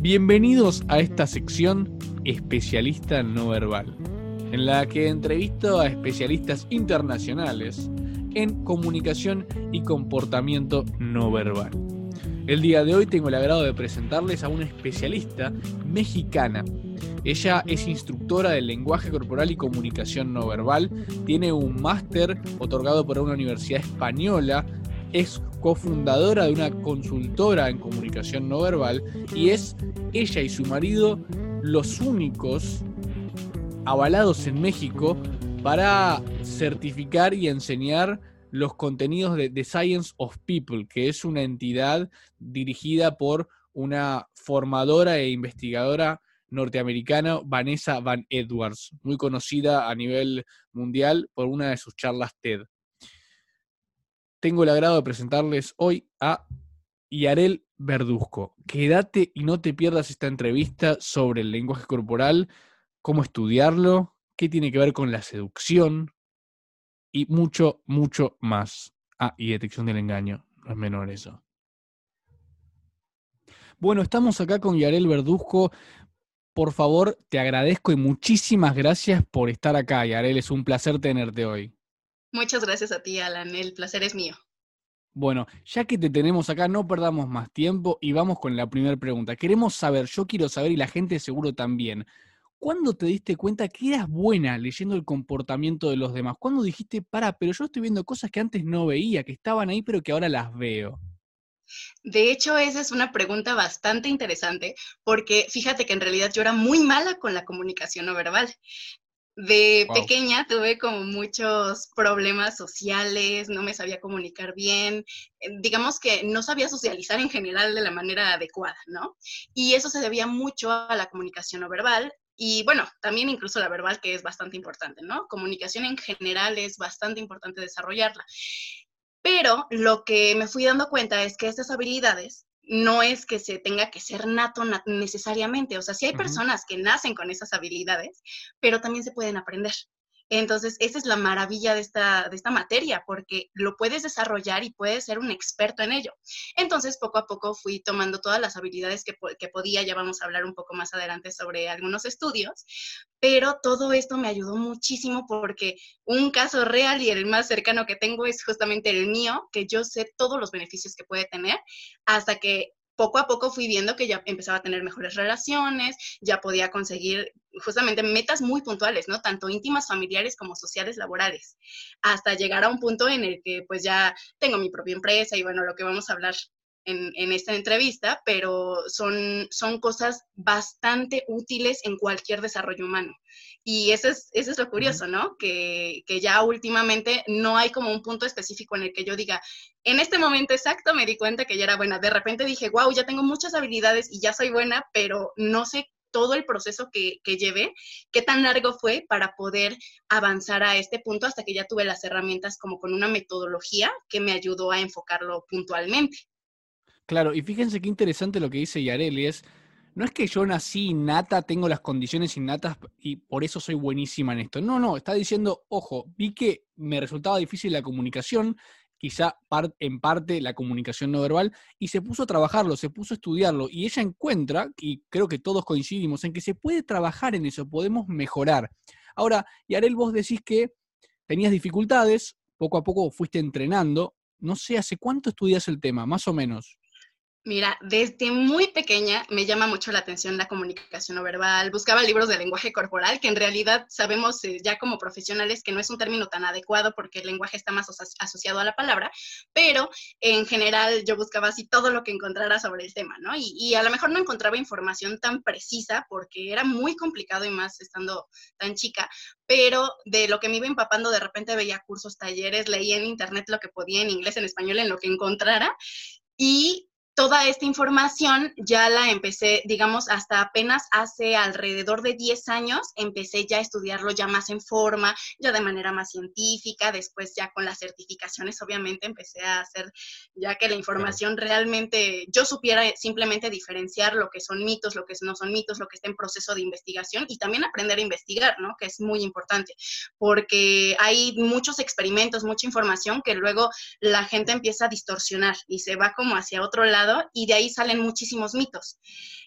Bienvenidos a esta sección Especialista No Verbal, en la que entrevisto a especialistas internacionales en comunicación y comportamiento no verbal. El día de hoy tengo el agrado de presentarles a una especialista mexicana. Ella es instructora de lenguaje corporal y comunicación no verbal, tiene un máster otorgado por una universidad española, es cofundadora de una consultora en comunicación no verbal y es ella y su marido los únicos avalados en México para certificar y enseñar los contenidos de The Science of People, que es una entidad dirigida por una formadora e investigadora norteamericana, Vanessa Van Edwards, muy conocida a nivel mundial por una de sus charlas TED. Tengo el agrado de presentarles hoy a Yarel Verduzco. Quédate y no te pierdas esta entrevista sobre el lenguaje corporal, cómo estudiarlo, qué tiene que ver con la seducción, y mucho, mucho más. Ah, y detección del engaño, no es menor eso. Bueno, estamos acá con Yarel Verduzco. Por favor, te agradezco y muchísimas gracias por estar acá, Yarel. Es un placer tenerte hoy. Muchas gracias a ti, Alan. El placer es mío. Bueno, ya que te tenemos acá, no perdamos más tiempo y vamos con la primera pregunta. Queremos saber, yo quiero saber y la gente seguro también, ¿Cuándo te diste cuenta que eras buena leyendo el comportamiento de los demás? ¿Cuándo dijiste, para, pero yo estoy viendo cosas que antes no veía, que estaban ahí, pero que ahora las veo? De hecho, esa es una pregunta bastante interesante, porque fíjate que en realidad yo era muy mala con la comunicación no verbal. De pequeña tuve como muchos problemas sociales, no me sabía comunicar bien, eh, digamos que no sabía socializar en general de la manera adecuada, ¿no? Y eso se debía mucho a la comunicación no verbal y bueno, también incluso la verbal, que es bastante importante, ¿no? Comunicación en general es bastante importante desarrollarla. Pero lo que me fui dando cuenta es que estas habilidades no es que se tenga que ser nato necesariamente. O sea, sí hay personas que nacen con esas habilidades, pero también se pueden aprender. Entonces, esa es la maravilla de esta, de esta materia, porque lo puedes desarrollar y puedes ser un experto en ello. Entonces, poco a poco fui tomando todas las habilidades que, que podía, ya vamos a hablar un poco más adelante sobre algunos estudios, pero todo esto me ayudó muchísimo porque un caso real y el más cercano que tengo es justamente el mío, que yo sé todos los beneficios que puede tener hasta que poco a poco fui viendo que ya empezaba a tener mejores relaciones, ya podía conseguir justamente metas muy puntuales, ¿no? Tanto íntimas, familiares como sociales, laborales, hasta llegar a un punto en el que pues ya tengo mi propia empresa y bueno, lo que vamos a hablar en, esta entrevista, pero son, son cosas bastante útiles en cualquier desarrollo humano. Y eso es, eso es lo curioso, ¿no? Que, que, ya últimamente no hay como un punto específico en el que yo diga, en este momento exacto me di cuenta que ya era buena. De repente dije, wow, ya tengo muchas habilidades y ya soy buena, pero no sé todo el proceso que, que llevé, qué tan largo fue para poder avanzar a este punto hasta que ya tuve las herramientas como con una metodología que me ayudó a enfocarlo puntualmente. Claro, y fíjense qué interesante lo que dice Yareli, es, no es que yo nací innata, tengo las condiciones innatas y por eso soy buenísima en esto. No, no, está diciendo, ojo, vi que me resultaba difícil la comunicación, quizá en parte la comunicación no verbal, y se puso a trabajarlo, se puso a estudiarlo, y ella encuentra, y creo que todos coincidimos, en que se puede trabajar en eso, podemos mejorar. Ahora, Yarel, vos decís que tenías dificultades, poco a poco fuiste entrenando, no sé, ¿hace cuánto estudias el tema, más o menos? Mira, desde muy pequeña me llama mucho la atención la comunicación no verbal. Buscaba libros de lenguaje corporal, que en realidad sabemos eh, ya como profesionales que no es un término tan adecuado porque el lenguaje está más asociado a la palabra, pero en general yo buscaba así todo lo que encontrara sobre el tema, ¿no? Y, y a lo mejor no encontraba información tan precisa porque era muy complicado y más estando tan chica, pero de lo que me iba empapando de repente veía cursos, talleres, leía en internet lo que podía en inglés, en español, en lo que encontrara. Y toda esta información ya la empecé, digamos, hasta apenas hace alrededor de 10 años, empecé ya a estudiarlo ya más en forma, ya de manera más científica, después ya con las certificaciones, obviamente empecé a hacer ya que la información realmente yo supiera simplemente diferenciar lo que son mitos, lo que no son mitos, lo que está en proceso de investigación y también aprender a investigar, ¿no? Que es muy importante, porque hay muchos experimentos, mucha información que luego la gente empieza a distorsionar y se va como hacia otro lado y de ahí salen muchísimos mitos.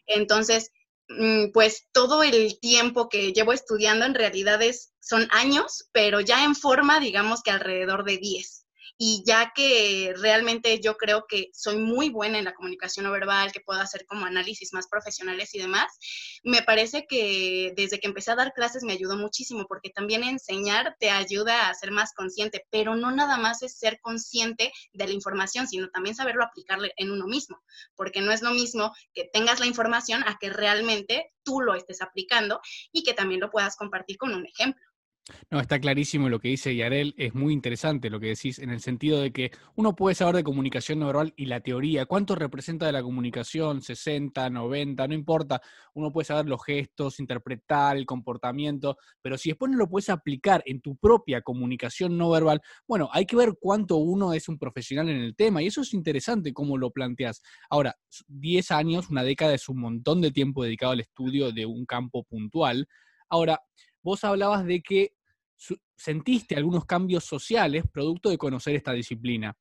Entonces, mm, pues todo el tiempo que llevo estudiando en realidad es, son años, pero ya en forma, digamos que alrededor de 10 y ya que realmente yo creo que soy muy buena en la comunicación no verbal, que puedo hacer como análisis más profesionales y demás, me parece que desde que empecé a dar clases me ayudó muchísimo porque también enseñar te ayuda a ser más consciente, pero no nada más es ser consciente de la información, sino también saberlo aplicarle en uno mismo, porque no es lo mismo que tengas la información a que realmente tú lo estés aplicando y que también lo puedas compartir con un ejemplo. No, está clarísimo lo que dice Yarel, es muy interesante lo que decís, en el sentido de que uno puede saber de comunicación no verbal y la teoría, cuánto representa de la comunicación, 60, 90, no importa, uno puede saber los gestos, interpretar el comportamiento, pero si después no lo puedes aplicar en tu propia comunicación no verbal, bueno, hay que ver cuánto uno es un profesional en el tema, y eso es interesante cómo lo planteas. Ahora, 10 años, una década es un montón de tiempo dedicado al estudio de un campo puntual. Ahora, vos hablabas de que sentiste algunos cambios sociales producto de conocer esta disciplina.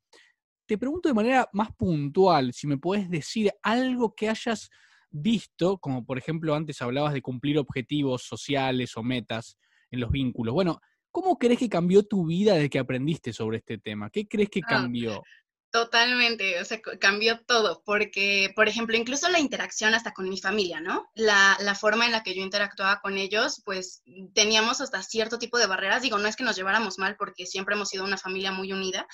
Te pregunto de manera más puntual si me puedes decir algo que hayas visto, como por ejemplo antes hablabas de cumplir objetivos sociales o metas en los vínculos. Bueno, ¿cómo crees que cambió tu vida desde que aprendiste sobre este tema? ¿Qué crees que ah, cambió? Totalmente, o sea, cambió todo, porque, por ejemplo, incluso la interacción hasta con mi familia, ¿no? La, la, forma en la que yo interactuaba con ellos, pues teníamos hasta cierto tipo de barreras. Digo, no es que nos lleváramos mal, porque siempre hemos sido una familia muy unida,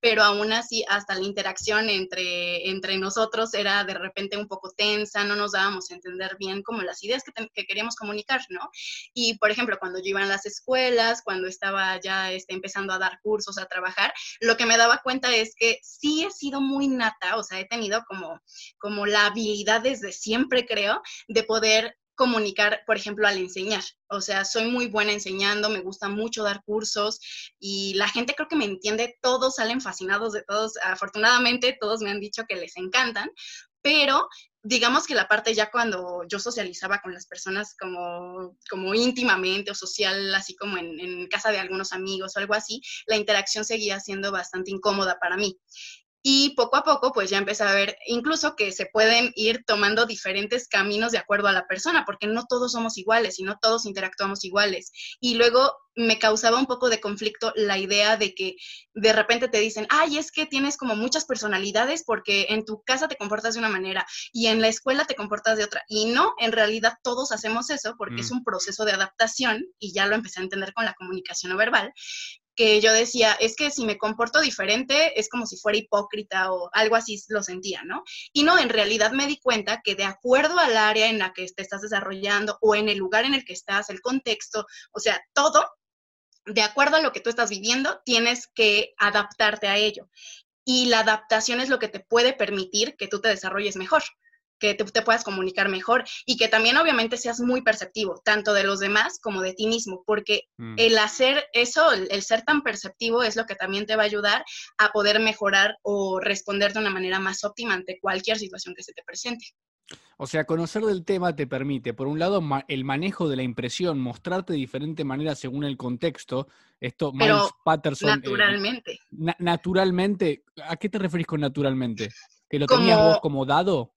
pero aún así, hasta la interacción entre, entre nosotros era de repente un poco tensa, no nos dábamos a entender bien como las ideas que, que queríamos comunicar, ¿no? Y, por ejemplo, cuando yo iba a las escuelas, cuando estaba ya este, empezando a dar cursos, a trabajar, lo que me daba cuenta es que sí he sido muy nata, o sea, he tenido como, como la habilidad desde siempre, creo, de poder comunicar, por ejemplo, al enseñar. O sea, soy muy buena enseñando, me gusta mucho dar cursos y la gente creo que me entiende, todos salen fascinados de todos. Afortunadamente, todos me han dicho que les encantan, pero digamos que la parte ya cuando yo socializaba con las personas como, como íntimamente o social, así como en, en, casa de algunos amigos o algo así, la interacción seguía siendo bastante incómoda para mí. Y poco a poco, pues ya empecé a ver incluso que se pueden ir tomando diferentes caminos de acuerdo a la persona, porque no todos somos iguales y no todos interactuamos iguales. Y luego me causaba un poco de conflicto la idea de que de repente te dicen, ay, es que tienes como muchas personalidades porque en tu casa te comportas de una manera y en la escuela te comportas de otra. Y no, en realidad todos hacemos eso porque es mm. un proceso de adaptación y ya lo empecé a entender con la comunicación no verbal que yo decía, es que si me comporto diferente es como si fuera hipócrita o algo así lo sentía, ¿no? Y no, en realidad me di cuenta que de acuerdo al área en la que te estás desarrollando o en el lugar en el que estás, el contexto, o sea, todo, de acuerdo a lo que tú estás viviendo, tienes que adaptarte a ello. Y la adaptación es lo que te puede permitir que tú te desarrolles mejor que te, puedas comunicar mejor y que también obviamente seas muy perceptivo, tanto de los demás como de ti mismo, porque mm. el hacer eso, el, ser tan perceptivo es lo que también te va a ayudar a poder mejorar o responder de una manera más óptima ante cualquier situación que se te presente. O sea, conocer del tema te permite, por un lado, el manejo de la impresión, mostrarte de diferente manera según el contexto. Esto, Pero Patterson. Eh, naturalmente. naturalmente, ¿a qué te referís con naturalmente? ¿Que lo tenías vos como dado?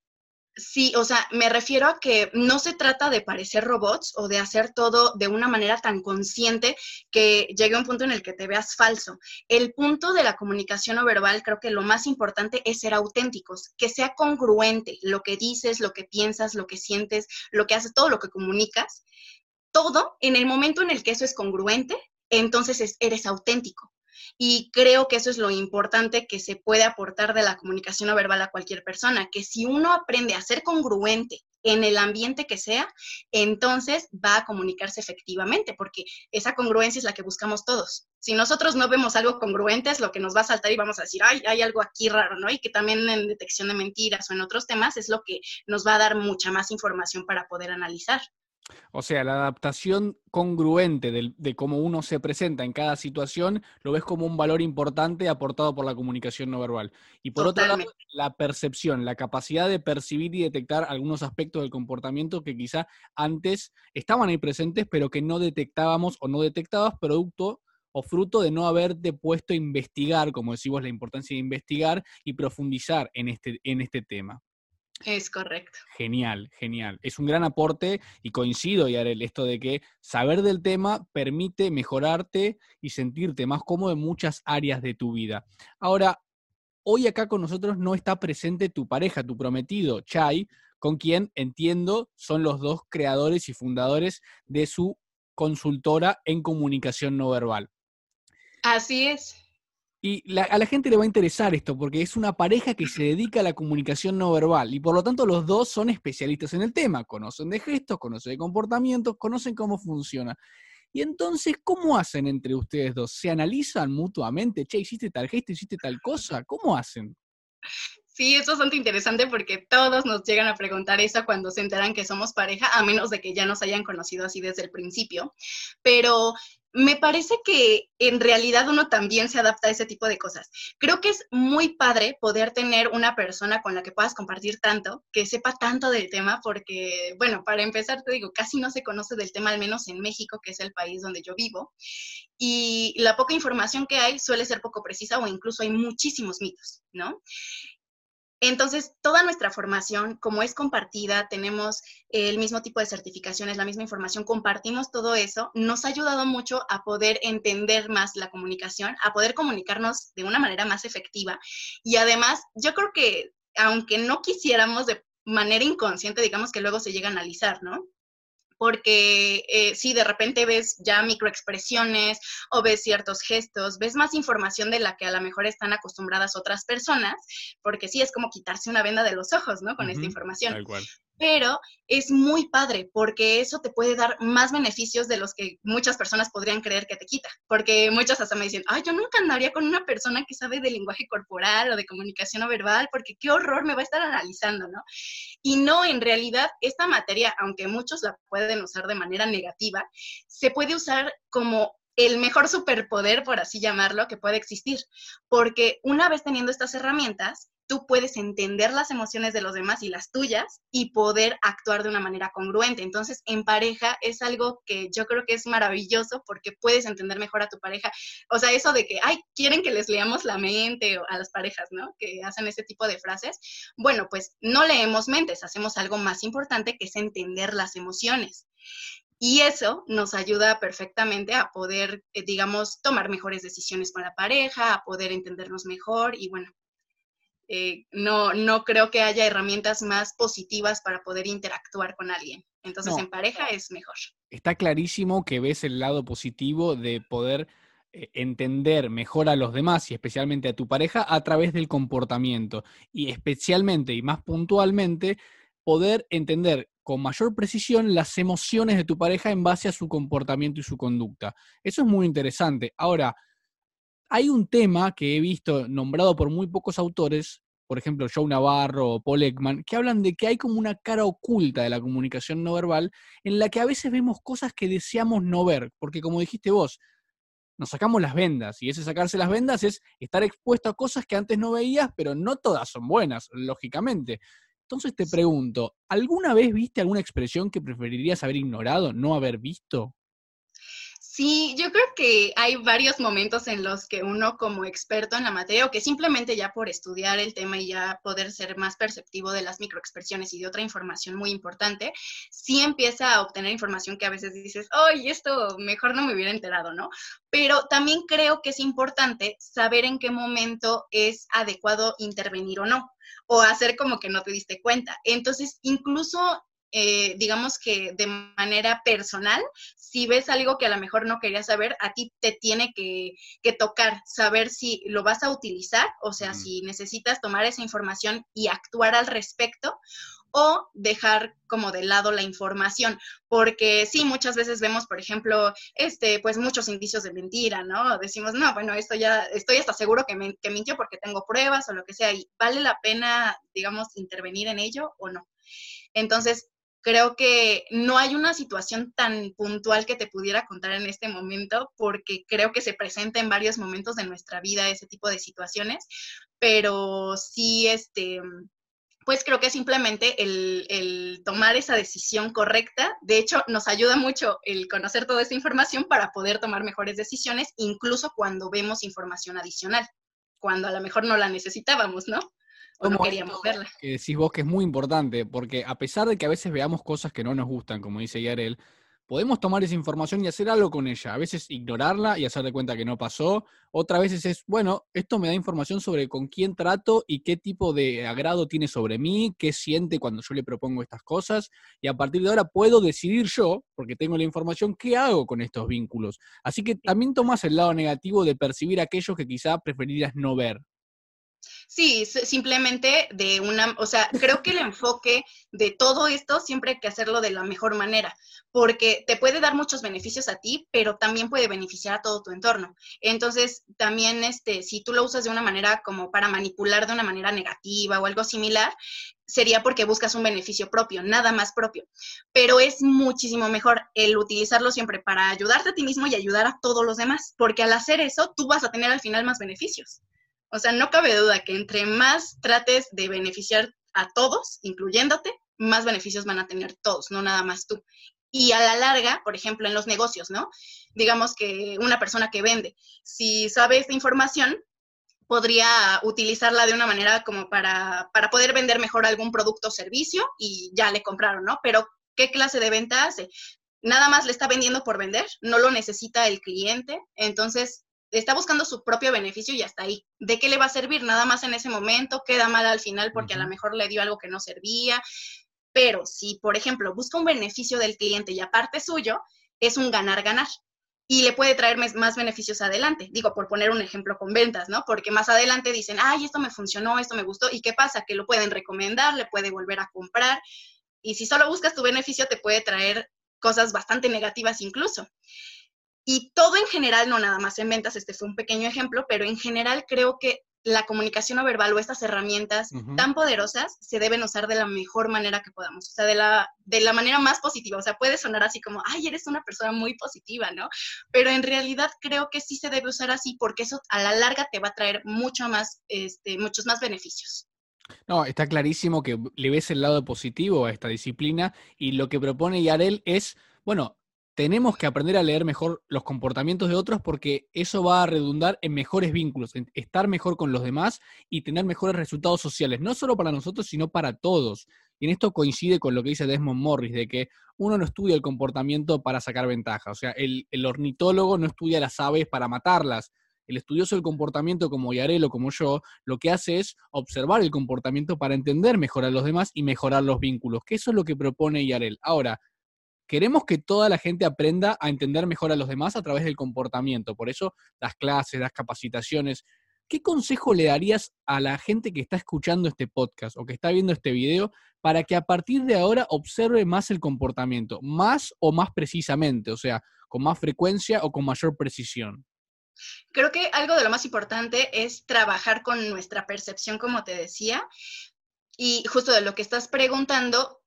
Sí, o sea, me refiero a que no se trata de parecer robots o de hacer todo de una manera tan consciente que llegue a un punto en el que te veas falso. El punto de la comunicación no verbal, creo que lo más importante es ser auténticos, que sea congruente lo que dices, lo que piensas, lo que sientes, lo que haces, todo lo que comunicas. Todo en el momento en el que eso es congruente, entonces eres auténtico. Y creo que eso es lo importante que se puede aportar de la comunicación no verbal a cualquier persona, que si uno aprende a ser congruente en el ambiente que sea, entonces va a comunicarse efectivamente, porque esa congruencia es la que buscamos todos. Si nosotros no vemos algo congruente, es lo que nos va a saltar y vamos a decir, ay, hay algo aquí raro, ¿no? Y que también en detección de mentiras o en otros temas es lo que nos va a dar mucha más información para poder analizar. O sea, la adaptación congruente de, cómo uno se presenta en cada situación lo ves como un valor importante aportado por la comunicación no verbal. Y por otro lado, la percepción, la capacidad de percibir y detectar algunos aspectos del comportamiento que quizá antes estaban ahí presentes, pero que no detectábamos o no detectabas producto o fruto de no haberte puesto a investigar, como decimos, la importancia de investigar y profundizar en este, en este tema. Es correcto. Genial, genial. Es un gran aporte y coincido, Yarel, esto de que saber del tema permite mejorarte y sentirte más cómodo en muchas áreas de tu vida. Ahora, hoy acá con nosotros no está presente tu pareja, tu prometido, Chai, con quien entiendo son los dos creadores y fundadores de su consultora en comunicación no verbal. Así es. Y a la gente le va a interesar esto porque es una pareja que se dedica a la comunicación no verbal y por lo tanto los dos son especialistas en el tema, conocen de gestos, conocen de comportamientos, conocen cómo funciona. Y entonces, ¿cómo hacen entre ustedes dos? ¿Se analizan mutuamente? Che, hiciste tal gesto, hiciste tal cosa. ¿Cómo hacen? Sí, es bastante interesante porque todos nos llegan a preguntar eso cuando se enteran que somos pareja, a menos de que ya nos hayan conocido así desde el principio. Pero me parece que en realidad uno también se adapta a ese tipo de cosas. Creo que es muy padre poder tener una persona con la que puedas compartir tanto, que sepa tanto del tema, porque, bueno, para empezar, te digo, casi no se conoce del tema, al menos en México, que es el país donde yo vivo, y la poca información que hay suele ser poco precisa o incluso hay muchísimos mitos, ¿no? Entonces, toda nuestra formación, como es compartida, tenemos el mismo tipo de certificaciones, la misma información, compartimos todo eso, nos ha ayudado mucho a poder entender más la comunicación, a poder comunicarnos de una manera más efectiva. Y además, yo creo que aunque no quisiéramos de manera inconsciente, digamos que luego se llega a analizar, ¿no? Porque eh, si de repente ves ya microexpresiones o ves ciertos gestos, ves más información de la que a lo mejor están acostumbradas otras personas, porque sí es como quitarse una venda de los ojos, ¿no? Con esta información. Tal cual pero es muy padre porque eso te puede dar más beneficios de los que muchas personas podrían creer que te quita. Porque muchas hasta me dicen, ay, yo nunca andaría con una persona que sabe de lenguaje corporal o de comunicación no verbal, porque qué horror me va a estar analizando, ¿no? Y no, en realidad, esta materia, aunque muchos la pueden usar de manera negativa, se puede usar como el mejor superpoder, por así llamarlo, que puede existir. Porque una vez teniendo estas herramientas, tú puedes entender las emociones de los demás y las tuyas y poder actuar de una manera congruente. Entonces, en pareja es algo que yo creo que es maravilloso porque puedes entender mejor a tu pareja. O sea, eso de que, ay, quieren que les leamos la mente a las parejas, ¿no? Que hacen ese tipo de frases. Bueno, pues no leemos mentes, hacemos algo más importante que es entender las emociones. Y eso nos ayuda perfectamente a poder, eh, digamos, tomar mejores decisiones con la pareja, a poder entendernos mejor y bueno, eh, no, no creo que haya herramientas más positivas para poder interactuar con alguien. Entonces, en pareja es mejor. Está clarísimo que ves el lado positivo de poder eh, entender mejor a los demás y especialmente a tu pareja a través del comportamiento. Y especialmente y más puntualmente, poder entender con mayor precisión las emociones de tu pareja en base a su comportamiento y su conducta. Eso es muy interesante. Ahora, hay un tema que he visto nombrado por muy pocos autores, por ejemplo, Joe Navarro o Paul Ekman, que hablan de que hay como una cara oculta de la comunicación no verbal en la que a veces vemos cosas que deseamos no ver, porque como dijiste vos, nos sacamos las vendas y ese sacarse las vendas es estar expuesto a cosas que antes no veías, pero no todas son buenas, lógicamente. Entonces te pregunto, ¿alguna vez viste alguna expresión que preferirías haber ignorado, no haber visto? Sí, yo creo que hay varios momentos en los que uno como experto en la materia o que simplemente ya por estudiar el tema y ya poder ser más perceptivo de las microexpresiones y de otra información muy importante, sí empieza a obtener información que a veces dices, oye, esto mejor no me hubiera enterado, ¿no? Pero también creo que es importante saber en qué momento es adecuado intervenir o no, o hacer como que no te diste cuenta. Entonces, incluso eh, digamos que de manera personal, si ves algo que a lo mejor no querías saber, a ti te tiene que, tocar, saber si lo vas a utilizar, o sea, si necesitas tomar esa información y actuar al respecto, o dejar como de lado la información, porque sí, muchas veces vemos, por ejemplo, este, pues muchos indicios de mentira, ¿no? Decimos, no, bueno, esto ya, estoy hasta seguro que, me, que mintió porque tengo pruebas o lo que sea, y vale la pena, digamos, intervenir en ello o no. Entonces, creo que no hay una situación tan puntual que te pudiera contar en este momento, porque creo que se presenta en varios momentos de nuestra vida ese tipo de situaciones, pero sí, este, pues creo que simplemente el, tomar esa decisión correcta, de hecho, nos ayuda mucho el conocer toda esta información para poder tomar mejores decisiones, incluso cuando vemos información adicional, cuando a lo mejor no la necesitábamos, ¿no? O no queríamos verla. Que decís vos que es muy importante, porque a pesar de que a veces veamos cosas que no nos gustan, como dice Yarel, podemos tomar esa información y hacer algo con ella. A veces ignorarla y hacer de cuenta que no pasó. Otras veces es, bueno, esto me da información sobre con quién trato y qué tipo de agrado tiene sobre mí, qué siente cuando yo le propongo estas cosas. Y a partir de ahora puedo decidir yo, porque tengo la información, qué hago con estos vínculos. Así que también tomas el lado negativo de percibir aquellos que quizá preferirías no ver. Sí, simplemente de una, o sea, creo que el enfoque de todo esto siempre hay que hacerlo de la mejor manera, porque te puede dar muchos beneficios a ti, pero también puede beneficiar a todo tu entorno. Entonces, también, este, si tú lo usas de una manera como para manipular de una manera negativa o algo similar, sería porque buscas un beneficio propio, nada más propio. Pero es muchísimo mejor el utilizarlo siempre para ayudarte a ti mismo y ayudar a todos los demás, porque al hacer eso, tú vas a tener al final más beneficios. O sea, no cabe duda que entre más trates de beneficiar a todos, incluyéndote, más beneficios van a tener todos, no nada más tú. Y a la larga, por ejemplo, en los negocios, ¿no? Digamos que una persona que vende, si sabe esta información, podría utilizarla de una manera como para, para poder vender mejor algún producto o servicio y ya le compraron, ¿no? Pero, ¿qué clase de venta hace? Nada más le está vendiendo por vender, no lo necesita el cliente, entonces está buscando su propio beneficio y hasta ahí. ¿De qué le va a servir? Nada más en ese momento, queda mal al final porque a lo mejor le dio algo que no servía. Pero si, por ejemplo, busca un beneficio del cliente y aparte suyo, es un ganar-ganar. Y le puede traer más beneficios adelante. Digo, por poner un ejemplo con ventas, ¿no? Porque más adelante dicen, ay, esto me funcionó, esto me gustó. ¿Y qué pasa? Que lo pueden recomendar, le puede volver a comprar. Y si solo buscas tu beneficio, te puede traer cosas bastante negativas incluso. Y todo en general, no nada más en ventas, este fue un pequeño ejemplo, pero en general creo que la comunicación no verbal o estas herramientas tan poderosas se deben usar de la mejor manera que podamos, o sea, de la, de la manera más positiva. O sea, puede sonar así como, ay, eres una persona muy positiva, ¿no? Pero en realidad creo que sí se debe usar así porque eso a la larga te va a traer mucho más, este, muchos más beneficios. No, está clarísimo que le ves el lado positivo a esta disciplina y lo que propone Yarel es, bueno, tenemos que aprender a leer mejor los comportamientos de otros porque eso va a redundar en mejores vínculos, en estar mejor con los demás y tener mejores resultados sociales, no solo para nosotros, sino para todos. Y en esto coincide con lo que dice Desmond Morris, de que uno no estudia el comportamiento para sacar ventaja. O sea, el, ornitólogo no estudia las aves para matarlas. El estudioso del comportamiento, como Yarelo, como yo, lo que hace es observar el comportamiento para entender mejor a los demás y mejorar los vínculos, que eso es lo que propone Yarel. Ahora, queremos que toda la gente aprenda a entender mejor a los demás a través del comportamiento. Por eso las clases, las capacitaciones. ¿Qué consejo le darías a la gente que está escuchando este podcast o que está viendo este video para que a partir de ahora observe más el comportamiento, más o más precisamente, o sea, con más frecuencia o con mayor precisión? Creo que algo de lo más importante es trabajar con nuestra percepción, como te decía, y justo de lo que estás preguntando,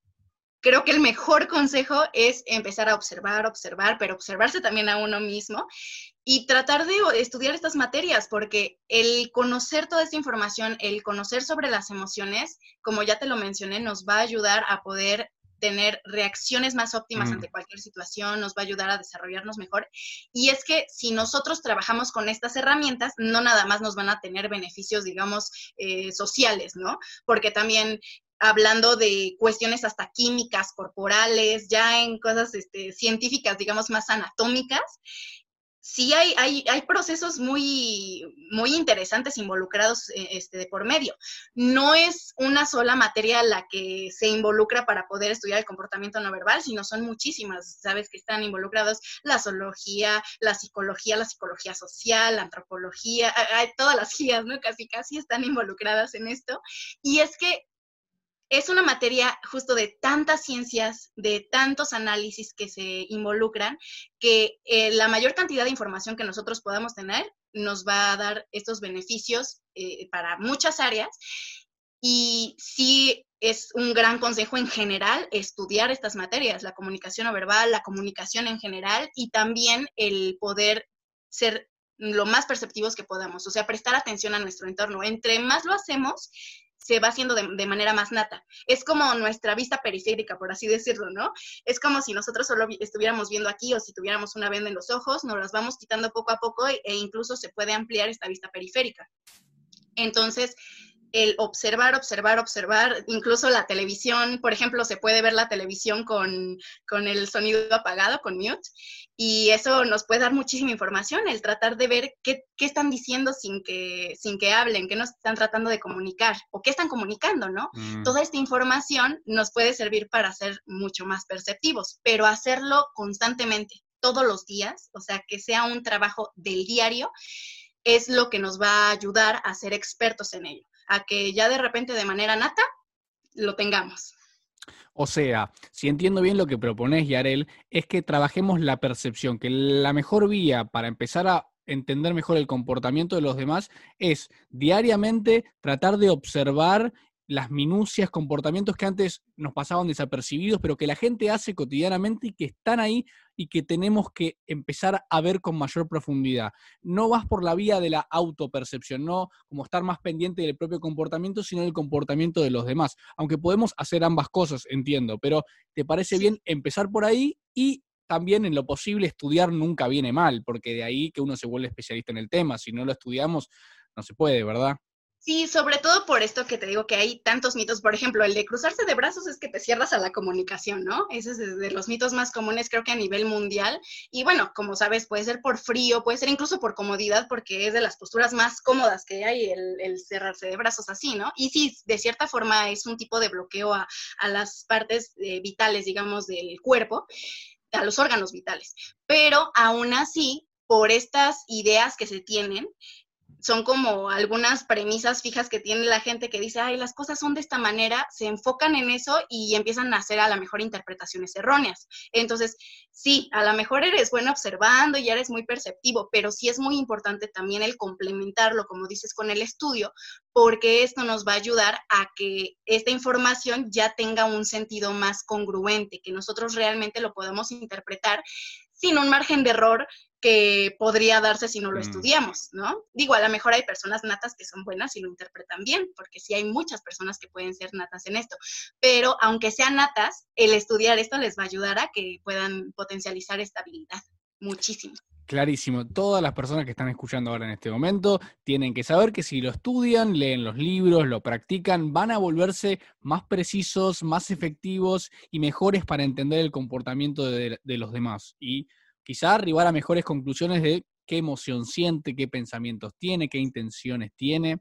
creo que el mejor consejo es empezar a observar, observar, pero observarse también a uno mismo y tratar de estudiar estas materias, porque el conocer toda esta información, el conocer sobre las emociones, como ya te lo mencioné, nos va a ayudar a poder tener reacciones más óptimas mm. ante cualquier situación, nos va a ayudar a desarrollarnos mejor. Y es que si nosotros trabajamos con estas herramientas, no nada más nos van a tener beneficios, digamos, eh, sociales, ¿no? Porque también hablando de cuestiones hasta químicas, corporales, ya en cosas este, científicas, digamos, más anatómicas, sí hay, hay, hay procesos muy, muy interesantes involucrados eh, este, de por medio. No es una sola materia la que se involucra para poder estudiar el comportamiento no verbal, sino son muchísimas, sabes, que están involucrados la zoología, la psicología, la psicología social, la antropología, hay, todas las guías, ¿no? Casi, casi están involucradas en esto. Y es que es una materia justo de tantas ciencias, de tantos análisis que se involucran, que eh, la mayor cantidad de información que nosotros podamos tener nos va a dar estos beneficios eh, para muchas áreas. Y sí es un gran consejo en general estudiar estas materias, la comunicación no verbal, la comunicación en general y también el poder ser lo más perceptivos que podamos, o sea, prestar atención a nuestro entorno. Entre más lo hacemos, se va haciendo de, manera más nata. Es como nuestra vista periférica, por así decirlo, ¿no? Es como si nosotros solo estuviéramos viendo aquí o si tuviéramos una venda en los ojos, nos las vamos quitando poco a poco e, e incluso se puede ampliar esta vista periférica. Entonces, el observar, observar, observar, incluso la televisión, por ejemplo, se puede ver la televisión con, el sonido apagado, con mute, y eso nos puede dar muchísima información, el tratar de ver qué, están diciendo sin que, sin que hablen, qué nos están tratando de comunicar o qué están comunicando, ¿no? Mm. Toda esta información nos puede servir para ser mucho más perceptivos, pero hacerlo constantemente, todos los días, o sea, que sea un trabajo del diario, es lo que nos va a ayudar a ser expertos en ello a que ya de repente de manera nata lo tengamos. O sea, si entiendo bien lo que propones, Yarel, es que trabajemos la percepción, que la mejor vía para empezar a entender mejor el comportamiento de los demás es diariamente tratar de observar las minucias, comportamientos que antes nos pasaban desapercibidos, pero que la gente hace cotidianamente y que están ahí y que tenemos que empezar a ver con mayor profundidad. No vas por la vía de la autopercepción, no como estar más pendiente del propio comportamiento, sino del comportamiento de los demás. Aunque podemos hacer ambas cosas, entiendo, pero ¿te parece bien empezar por ahí y también en lo posible estudiar nunca viene mal, porque de ahí que uno se vuelve especialista en el tema, si no lo estudiamos, no se puede, ¿verdad? Sí, sobre todo por esto que te digo que hay tantos mitos. Por ejemplo, el de cruzarse de brazos es que te cierras a la comunicación, ¿no? Ese es de los mitos más comunes, creo que a nivel mundial. Y bueno, como sabes, puede ser por frío, puede ser incluso por comodidad, porque es de las posturas más cómodas que hay el, cerrarse de brazos así, ¿no? Y sí, de cierta forma es un tipo de bloqueo a, las partes eh, vitales, digamos, del cuerpo, a los órganos vitales. Pero aún así, por estas ideas que se tienen, son como algunas premisas fijas que tiene la gente que dice, ay, las cosas son de esta manera, se enfocan en eso y empiezan a hacer a lo mejor interpretaciones erróneas. Entonces, sí, a lo mejor eres bueno observando y eres muy perceptivo, pero sí es muy importante también el complementarlo, como dices, con el estudio, porque esto nos va a ayudar a que esta información ya tenga un sentido más congruente, que nosotros realmente lo podemos interpretar sin un margen de error que podría darse si no lo mm. estudiamos, ¿no? Digo, a lo mejor hay personas natas que son buenas y lo interpretan bien, porque sí hay muchas personas que pueden ser natas en esto, pero aunque sean natas, el estudiar esto les va a ayudar a que puedan potencializar esta habilidad muchísimo. Clarísimo. Todas las personas que están escuchando ahora en este momento tienen que saber que si lo estudian, leen los libros, lo practican, van a volverse más precisos, más efectivos y mejores para entender el comportamiento de, de los demás. Y quizá arribar a mejores conclusiones de qué emoción siente, qué pensamientos tiene, qué intenciones tiene.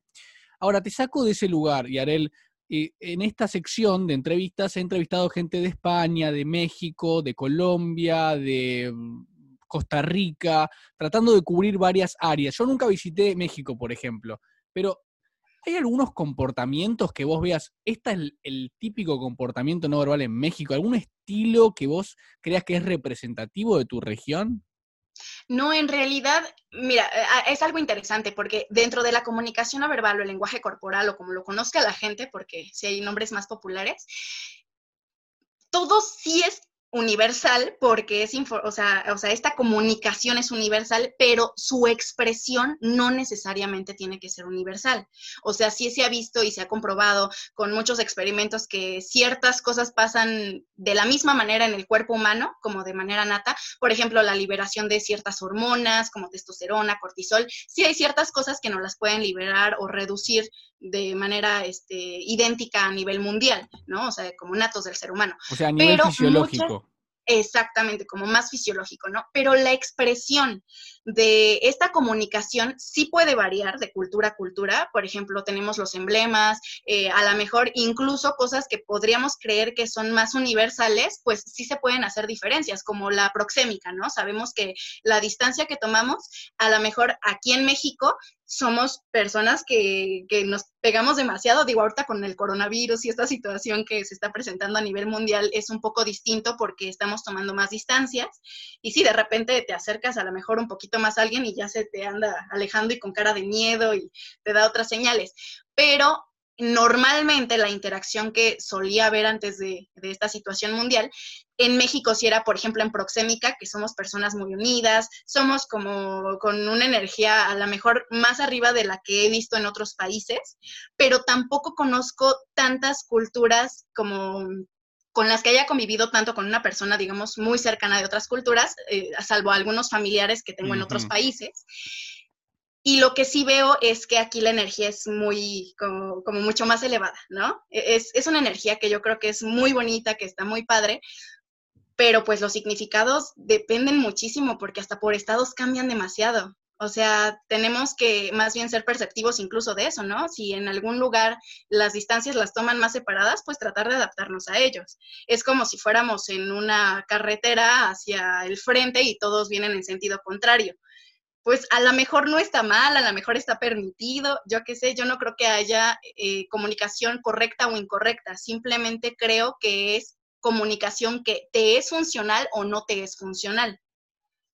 Ahora, te saco de ese lugar, Yarel. Eh, en esta sección de entrevistas he entrevistado gente de España, de México, de Colombia, de mm, Costa Rica, tratando de cubrir varias áreas. Yo nunca visité México, por ejemplo, pero ¿Hay algunos comportamientos que vos veas, este es el, típico comportamiento no verbal en México? ¿Algún estilo que vos creas que es representativo de tu región? No, en realidad, mira, eh, es algo interesante porque dentro de la comunicación no verbal o el lenguaje corporal o como lo conozca la gente, porque si hay nombres más populares, todo sí es universal porque es, o sea, o sea, esta comunicación es universal, pero su expresión no necesariamente tiene que ser universal. O sea, sí se ha visto y se ha comprobado con muchos experimentos que ciertas cosas pasan de la misma manera en el cuerpo humano, como de manera nata. Por ejemplo, la liberación de ciertas hormonas como testosterona, cortisol. Sí hay ciertas cosas que no las pueden liberar o reducir de manera este, idéntica a nivel mundial, ¿no? O sea, como natos del ser humano. O sea, a nivel fisiológico. Exactamente, como más fisiológico, ¿no? Pero la expresión de esta comunicación sí puede variar de cultura a cultura. Por ejemplo, tenemos los emblemas, eh, a lo mejor incluso cosas que podríamos creer que son más universales, pues sí se pueden hacer diferencias, como la proxémica, ¿no? Sabemos que la distancia que tomamos, a lo mejor aquí en México, somos personas que, que, nos pegamos demasiado, digo, ahorita con el coronavirus y esta situación que se está presentando a nivel mundial es un poco distinto porque estamos tomando más distancias y si de repente te acercas a lo mejor un poquito más alguien y ya se te anda alejando y con cara de miedo y te da otras señales. Pero normalmente la interacción que solía haber antes de, esta situación mundial, en México sí era, por ejemplo, en Proxémica, que somos personas muy unidas, somos como con una energía a lo mejor más arriba de la que he visto en otros países, pero tampoco conozco tantas culturas como con las que haya convivido tanto con una persona, digamos, muy cercana de otras culturas, eh, salvo algunos familiares que tengo en otros países. Y lo que sí veo es que aquí la energía es muy, como, mucho más elevada, ¿no? E-, es, es, una energía que yo creo que es muy bonita, que está muy padre, pero pues los significados dependen muchísimo porque hasta por estados cambian demasiado. O sea, tenemos que más bien ser perceptivos incluso de eso, ¿no? Si en algún lugar las distancias las toman más separadas, pues tratar de adaptarnos a ellos. Es como si fuéramos en una carretera hacia el frente y todos vienen en sentido contrario pues a lo mejor no está mal, a lo mejor está permitido, yo qué sé, yo no creo que haya eh, comunicación correcta o incorrecta, simplemente creo que es comunicación que te es funcional o no te es funcional.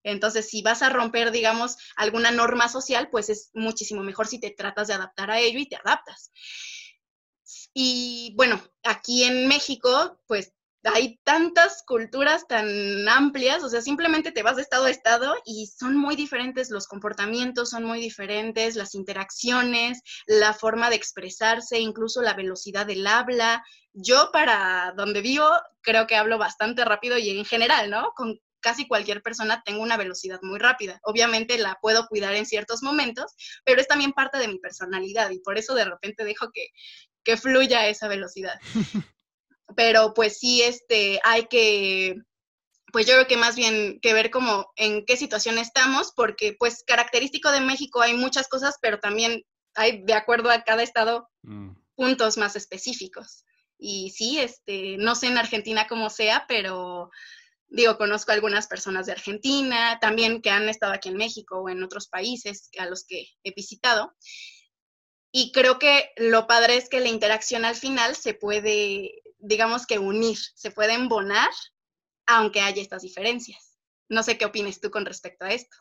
Entonces, si vas a romper, digamos, alguna norma social, pues es muchísimo mejor si te tratas de adaptar a ello y te adaptas. Y bueno, aquí en México, pues hay tantas culturas tan amplias, o sea, simplemente te vas de estado a estado y son muy diferentes los comportamientos, son muy diferentes las interacciones, la forma de expresarse, incluso la velocidad del habla. Yo para donde vivo creo que hablo bastante rápido y en general, ¿no? Con casi cualquier persona tengo una velocidad muy rápida. Obviamente la puedo cuidar en ciertos momentos, pero es también parte de mi personalidad y por eso de repente dejo que, que fluya esa velocidad. pero pues sí, este, hay que, pues yo creo que más bien que ver como en qué situación estamos, porque pues característico de México hay muchas cosas, pero también hay, de acuerdo a cada estado, mm. puntos más específicos. Y sí, este, no sé en Argentina cómo sea, pero digo, conozco algunas personas de Argentina, también que han estado aquí en México o en otros países a los que he visitado. Y creo que lo padre es que la interacción al final se puede digamos que unir, se pueden embonar, aunque haya estas diferencias. No sé qué opines tú con respecto a esto.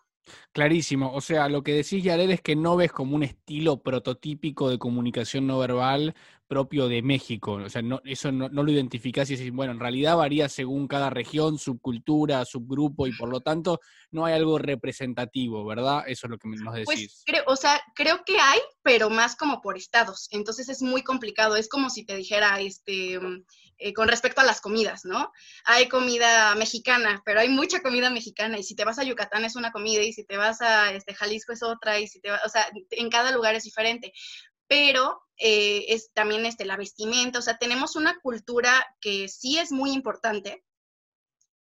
Clarísimo, o sea, lo que decís, Yared, es que no ves como un estilo prototípico de comunicación no verbal propio de México, o sea, no, eso no, lo identificás y decís, bueno, en realidad varía según cada región, subcultura, subgrupo, y por lo tanto no hay algo representativo, ¿verdad? Eso es lo que nos pues decís. Pues creo, o sea, creo que hay, pero más como por estados, entonces es muy complicado, es como si te dijera, este, eh, con respecto a las comidas, ¿no? Hay comida mexicana, pero hay mucha comida mexicana, y si te vas a Yucatán es una comida, y si te vas a este, Jalisco es otra, y si te vas, o sea, en cada lugar es diferente pero eh, es también este, la vestimenta, o sea, tenemos una cultura que sí es muy importante,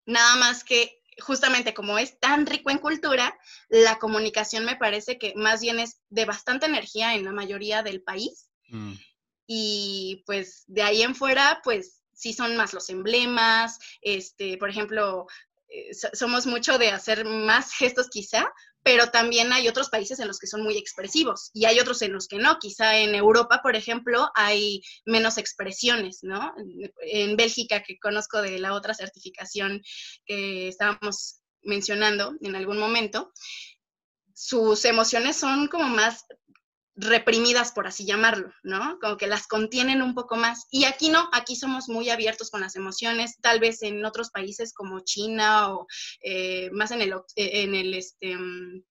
nada más que justamente como es tan rico en cultura, la comunicación me parece que más bien es de bastante energía en la mayoría del país. Mm. Y pues de ahí en fuera, pues sí son más los emblemas, este, por ejemplo, eh, somos mucho de hacer más gestos quizá, pero también hay otros países en los que son muy expresivos y hay otros en los que no. Quizá en Europa, por ejemplo, hay menos expresiones, ¿no? En Bélgica, que conozco de la otra certificación que estábamos mencionando en algún momento, sus emociones son como más reprimidas, por así llamarlo, ¿no? Como que las contienen un poco más. Y aquí no, aquí somos muy abiertos con las emociones, tal vez en otros países como China o eh, más en el, eh, en el, este... Mm,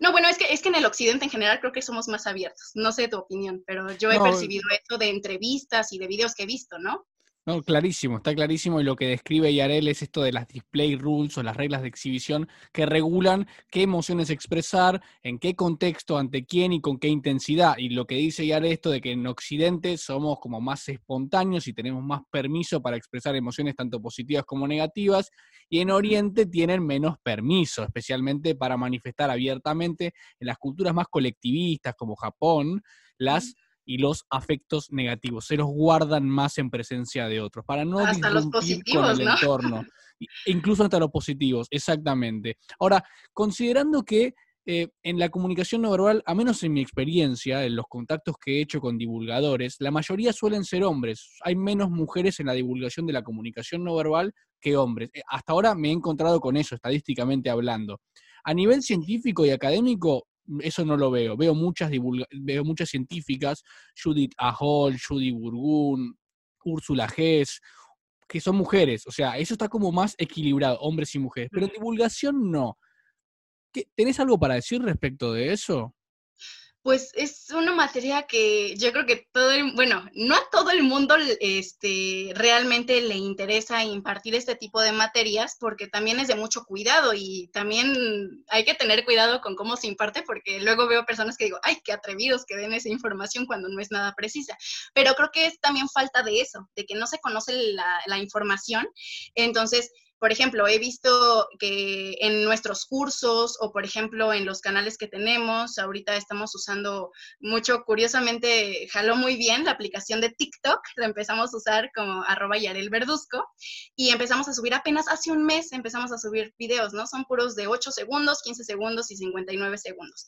no, bueno, es que, es que en el occidente en general creo que somos más abiertos. No sé tu opinión, pero yo he percibido esto de entrevistas y de videos que he visto, ¿no? No, clarísimo, está clarísimo y lo que describe Yarel es esto de las display rules o las reglas de exhibición que regulan qué emociones expresar, en qué contexto, ante quién y con qué intensidad. Y lo que dice Yarel esto de que en Occidente somos como más espontáneos y tenemos más permiso para expresar emociones tanto positivas como negativas y en Oriente tienen menos permiso, especialmente para manifestar abiertamente en las culturas más colectivistas como Japón, las y los afectos negativos. Se los guardan más en presencia de otros, para no hasta los positivos, con el entorno. Incluso hasta los positivos, exactamente. Ahora, considerando que eh, en la comunicación no verbal, a menos en mi experiencia, en los contactos que he hecho con divulgadores, la mayoría suelen ser hombres. Hay menos mujeres en la divulgación de la comunicación no verbal que hombres. Eh, hasta ahora me he encontrado con eso, estadísticamente hablando. A nivel científico y académico, eso no lo veo. Veo muchas, veo muchas científicas, Judith Ahol, Judy Burgund, Úrsula Hess, que son mujeres. O sea, eso está como más equilibrado, hombres y mujeres. Pero en divulgación no. ¿Tenés algo para decir respecto de eso? Pues es una materia que yo creo que todo el, bueno, no a todo el mundo este, realmente le interesa impartir este tipo de materias porque también es de mucho cuidado y también hay que tener cuidado con cómo se imparte porque luego veo personas que digo, ay, qué atrevidos que den esa información cuando no es nada precisa. Pero creo que es también falta de eso, de que no se conoce la, la información. Entonces, por ejemplo, he visto que en nuestros cursos o, por ejemplo, en los canales que tenemos, ahorita estamos usando mucho, curiosamente, jaló muy bien la aplicación de TikTok, la empezamos a usar como arroba Yarel Verduzco y empezamos a subir apenas hace un mes, empezamos a subir videos, ¿no? Son puros de 8 segundos, 15 segundos y 59 segundos.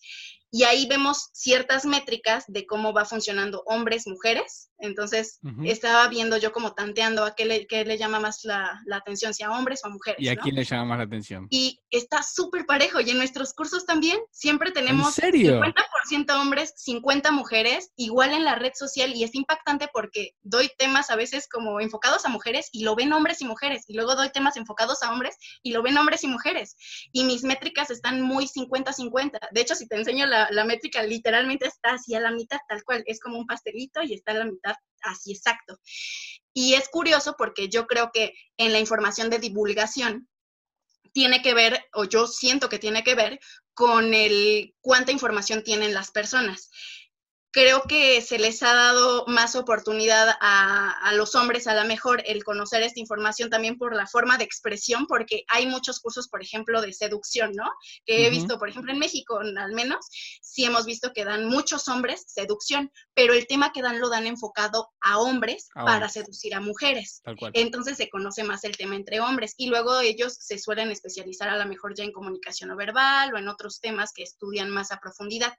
Y ahí vemos ciertas métricas de cómo va funcionando hombres, mujeres. Entonces, estaba viendo yo como tanteando a qué le, qué le llama más la, la atención, si a hombres o mujeres. ¿Y a quién le llama más la atención? Y está súper parejo. Y en nuestros cursos también siempre tenemos 50% hombres, 50 mujeres, igual en la red social. Y es impactante porque doy temas a veces como enfocados a mujeres y lo ven hombres y mujeres. Y luego doy temas enfocados a hombres y lo ven hombres y mujeres. Y mis métricas están muy 50-50. De hecho, si te enseño la, la métrica, literalmente está así a la mitad, tal cual. Es como un pastelito y está a la mitad así exacto. Y es curioso porque yo creo que en la información de divulgación tiene que ver, o yo siento que tiene que ver, con el cuánta información tienen las personas creo que se les ha dado más oportunidad a, los hombres, a lo mejor, el conocer esta información también por la forma de expresión, porque hay muchos cursos, por ejemplo, de seducción, ¿no? Que he visto, por ejemplo, en México, al menos, sí hemos visto que dan muchos hombres seducción, pero el tema que dan lo dan enfocado a hombres para seducir a mujeres. Entonces se conoce más el tema entre hombres y luego ellos se suelen especializar a lo mejor ya en comunicación no verbal o en otros temas que estudian más a profundidad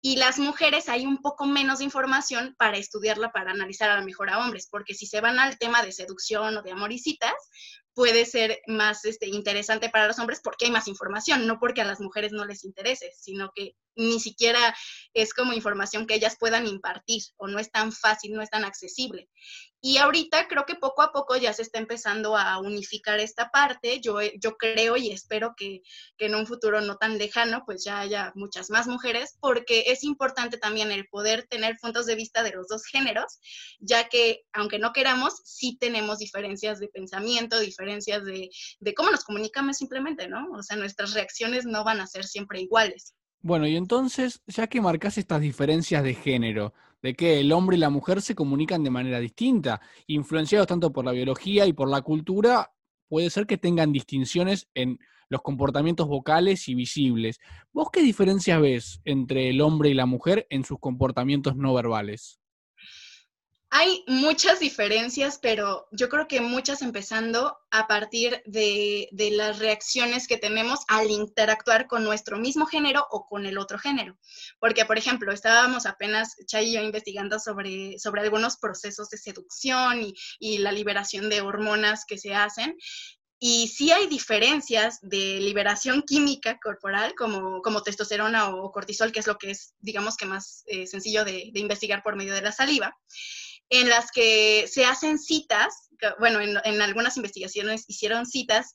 y las mujeres hay un poco menos de información para estudiarla, para analizar a lo mejor a hombres, porque si se van al tema de seducción o de amoricitas, puede ser más este, interesante para los hombres porque hay más información, no porque a las mujeres no les interese, sino que ni siquiera es como información que ellas puedan impartir o no es tan fácil, no es tan accesible. Y ahorita creo que poco a poco ya se está empezando a unificar esta parte. Yo, yo creo y espero que, que en un futuro no tan lejano, pues ya haya muchas más mujeres, porque es importante también el poder tener puntos de vista de los dos géneros, ya que aunque no queramos, sí tenemos diferencias de pensamiento, diferencias de, de cómo nos comunicamos simplemente, ¿no? O sea, nuestras reacciones no van a ser siempre iguales. Bueno, y entonces, ya que marcas estas diferencias de género, de que el hombre y la mujer se comunican de manera distinta, influenciados tanto por la biología y por la cultura, puede ser que tengan distinciones en los comportamientos vocales y visibles. ¿Vos qué diferencias ves entre el hombre y la mujer en sus comportamientos no verbales? Hay muchas diferencias, pero yo creo que muchas empezando a partir de, las reacciones que tenemos al interactuar con nuestro mismo género o con el otro género. Porque, por ejemplo, estábamos apenas, Chay y yo, investigando sobre, sobre algunos procesos de seducción y, y la liberación de hormonas que se hacen. Y sí hay diferencias de liberación química corporal, como, como testosterona o cortisol, que es lo que es, digamos que más eh, sencillo de, de investigar por medio de la saliva en las que se hacen citas, bueno, en, algunas investigaciones hicieron citas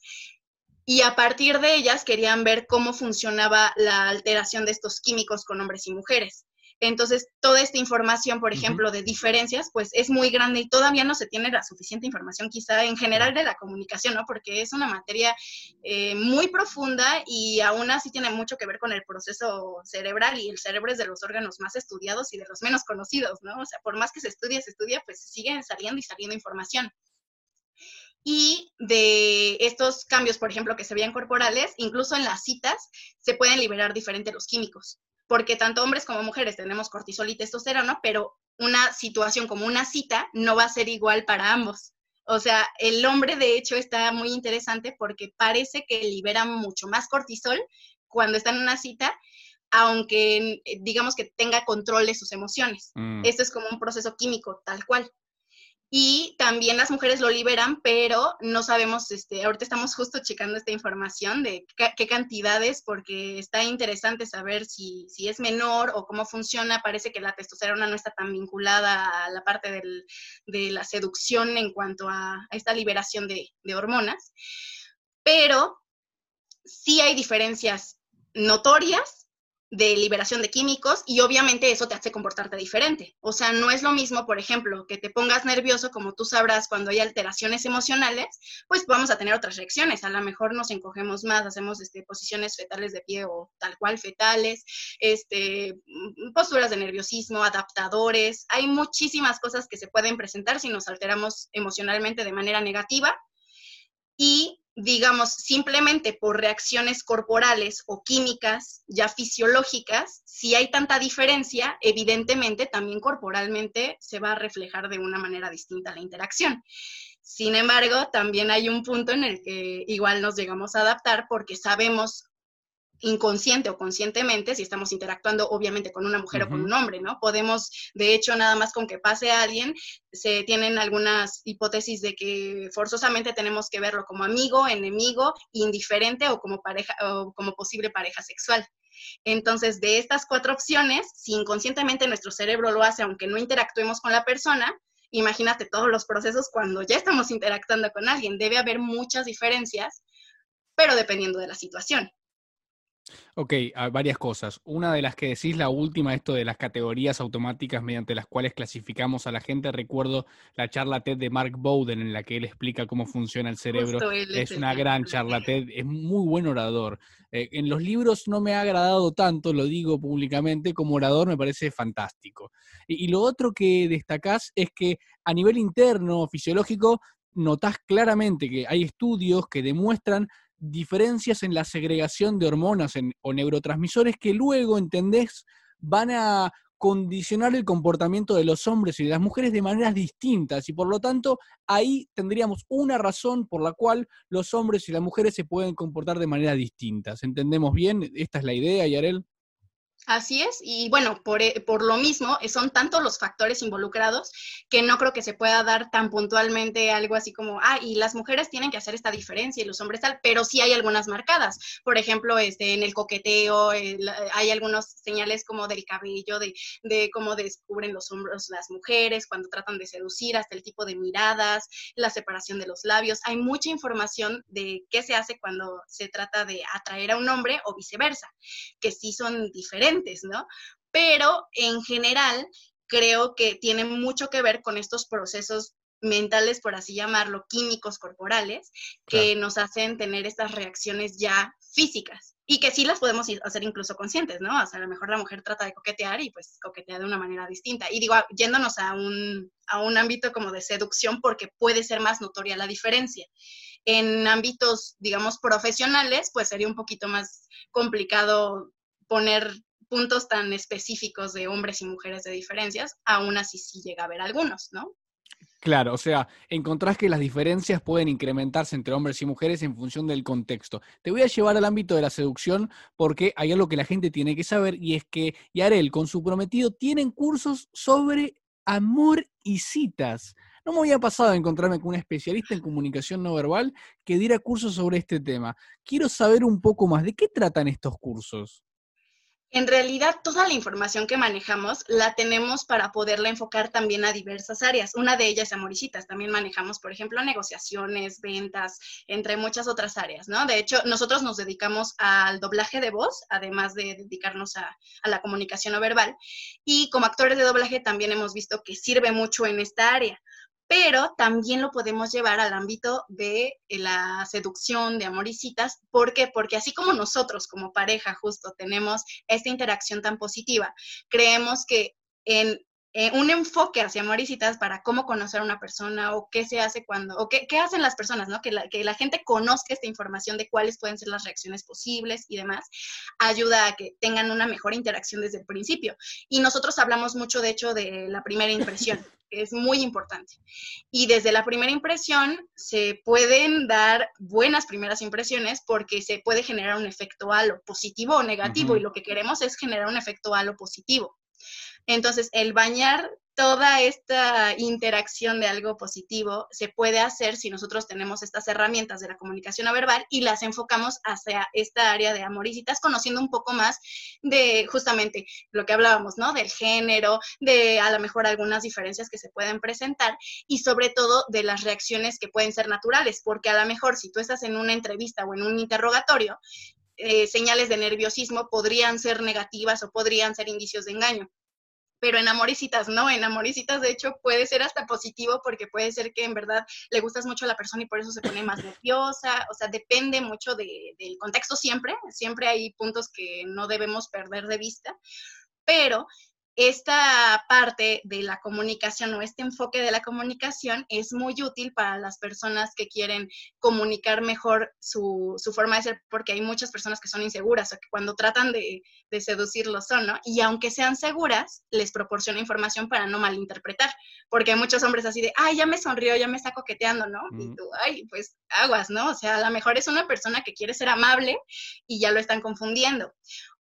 y a partir de ellas querían ver cómo funcionaba la alteración de estos químicos con hombres y mujeres. Entonces, toda esta información, por ejemplo, de diferencias, pues es muy grande y todavía no se tiene la suficiente información quizá en general de la comunicación, ¿no? Porque es una materia eh, muy profunda y aún así tiene mucho que ver con el proceso cerebral y el cerebro es de los órganos más estudiados y de los menos conocidos, ¿no? O sea, por más que se estudie, se estudia, pues siguen saliendo y saliendo información y de estos cambios, por ejemplo, que se veían corporales, incluso en las citas se pueden liberar diferentes los químicos porque tanto hombres como mujeres tenemos cortisol y testosterona, pero una situación como una cita no va a ser igual para ambos. O sea, el hombre de hecho está muy interesante porque parece que libera mucho más cortisol cuando está en una cita, aunque digamos que tenga control de sus emociones. Mm. Esto es como un proceso químico tal cual. Y también las mujeres lo liberan, pero no sabemos, este, ahorita estamos justo checando esta información de qué, cantidades, porque está interesante saber si, si, es menor o cómo funciona. Parece que la testosterona no está tan vinculada a la parte del, de la seducción en cuanto a, esta liberación de, de hormonas, pero sí hay diferencias notorias de liberación de químicos y obviamente eso te hace comportarte diferente. O sea, no es lo mismo, por ejemplo, que te pongas nervioso, como tú sabrás, cuando hay alteraciones emocionales, pues vamos a tener otras reacciones. A lo mejor nos encogemos más, hacemos este, posiciones fetales de pie o tal cual fetales, este, posturas de nerviosismo, adaptadores. Hay muchísimas cosas que se pueden presentar si nos alteramos emocionalmente de manera negativa. Y digamos, simplemente por reacciones corporales o químicas ya fisiológicas, si hay tanta diferencia, evidentemente también corporalmente se va a reflejar de una manera distinta la interacción. Sin embargo, también hay un punto en el que igual nos llegamos a adaptar porque sabemos inconsciente o conscientemente, si estamos interactuando obviamente con una mujer o con un hombre, ¿no? Podemos, de hecho, nada más con que pase a alguien, se tienen algunas hipótesis de que forzosamente tenemos que verlo como amigo, enemigo, indiferente o como pareja o como posible pareja sexual. Entonces, de estas cuatro opciones, si inconscientemente nuestro cerebro lo hace, aunque no interactuemos con la persona, imagínate todos los procesos cuando ya estamos interactuando con alguien. Debe haber muchas diferencias, pero dependiendo de la situación. Ok, varias cosas. Una de las que decís, la última, esto de las categorías automáticas mediante las cuales clasificamos a la gente. Recuerdo la charla TED de Mark Bowden en la que él explica cómo funciona el cerebro. Es, una gran charla TED, es muy buen orador. Eh, en los libros no me ha agradado tanto, lo digo públicamente, como orador me parece fantástico. Y, y lo otro que destacás es que a nivel interno, fisiológico, notás claramente que hay estudios que demuestran diferencias en la segregación de hormonas o neurotransmisores que luego, entendés, van a condicionar el comportamiento de los hombres y de las mujeres de maneras distintas y por lo tanto ahí tendríamos una razón por la cual los hombres y las mujeres se pueden comportar de maneras distintas. ¿Entendemos bien? ¿Esta es la idea, Yarel? Así es, y bueno, por, eh, por, lo mismo, eh, son tantos los factores involucrados que no creo que se pueda dar tan puntualmente algo así como, ah, y las mujeres tienen que hacer esta diferencia y los hombres tal, pero sí hay algunas marcadas. Por ejemplo, este, en el coqueteo hay algunos señales como del cabello, de, de cómo descubren los hombros las mujeres cuando tratan de seducir, hasta el tipo de miradas, la separación de los labios. Hay mucha información de qué se hace cuando se trata de atraer a un hombre o viceversa, que sí son diferentes ¿no? Pero en general creo que tiene mucho que ver con estos procesos mentales, por así llamarlo, químicos corporales, que nos hacen tener estas reacciones ya físicas y que sí las podemos hacer incluso conscientes, ¿no? O sea, a lo mejor la mujer trata de coquetear y pues coquetea de una manera distinta. Y digo, yéndonos a un, a un ámbito como de seducción porque puede ser más notoria la diferencia. En ámbitos, digamos, profesionales, pues sería un poquito más complicado poner puntos tan específicos de hombres y mujeres de diferencias, aún así sí llega a haber algunos, ¿no? Claro, o sea, encontrás que las diferencias pueden incrementarse entre hombres y mujeres en función del contexto. Te voy a llevar al ámbito de la seducción porque hay algo que la gente tiene que saber y es que Yarel con su prometido tienen cursos sobre amor y citas. No me había pasado a encontrarme con un especialista en comunicación no verbal que diera cursos sobre este tema. Quiero saber un poco más de qué tratan estos cursos. En realidad, toda la información que manejamos la tenemos para poderla enfocar también a diversas áreas. Una de ellas Amoricitas. También manejamos, por ejemplo, negociaciones, ventas, entre muchas otras áreas, ¿no? De hecho, nosotros nos dedicamos al doblaje de voz, además de dedicarnos a, a la comunicación no verbal. Y como actores de doblaje también hemos visto que sirve mucho en esta área pero también lo podemos llevar al ámbito de eh, la seducción, de amor y citas. ¿Por qué? Porque así como nosotros como pareja justo tenemos esta interacción tan positiva, creemos que en eh, un enfoque hacia citas para cómo conocer a una persona o qué se hace cuando, o qué, qué hacen las personas, ¿no? Que la, que la, gente conozca esta información de cuáles pueden ser las reacciones posibles y demás, ayuda a que tengan una mejor interacción desde el principio. Y nosotros hablamos mucho, de hecho, de la primera impresión, que es muy importante. Y desde la primera impresión se pueden dar buenas primeras impresiones porque se puede generar un efecto halo, positivo o negativo, y lo que queremos es generar un efecto halo positivo. Entonces, el bañar toda esta interacción de algo positivo se puede hacer si nosotros tenemos estas herramientas de la comunicación no verbal y las enfocamos hacia esta área de amor y conociendo un poco más de justamente lo que hablábamos, ¿no? Del género, de a lo mejor algunas diferencias que se pueden presentar y sobre todo de las reacciones que pueden ser naturales, porque a lo mejor si tú estás en una entrevista o en un interrogatorio, eh, señales de nerviosismo podrían ser negativas o podrían ser indicios de engaño pero en amoricitas no, en amoricitas de hecho puede ser hasta positivo porque puede ser que en verdad le gustas mucho a la persona y por eso se pone más nerviosa, o sea, depende mucho del contexto siempre, siempre hay puntos que no debemos perder de vista, pero esta parte de la comunicación o este enfoque de la comunicación es muy útil para las personas que quieren comunicar mejor su, forma de ser, porque hay muchas personas que son inseguras o que cuando tratan de, de seducirlo son, ¿no? Y aunque sean seguras, les proporciona información para no malinterpretar, porque hay muchos hombres así de, ay, ya me sonrió, ya me está coqueteando, ¿no? Y tú, ay, pues aguas, ¿no? O sea, a lo mejor es una persona que quiere ser amable y ya lo están confundiendo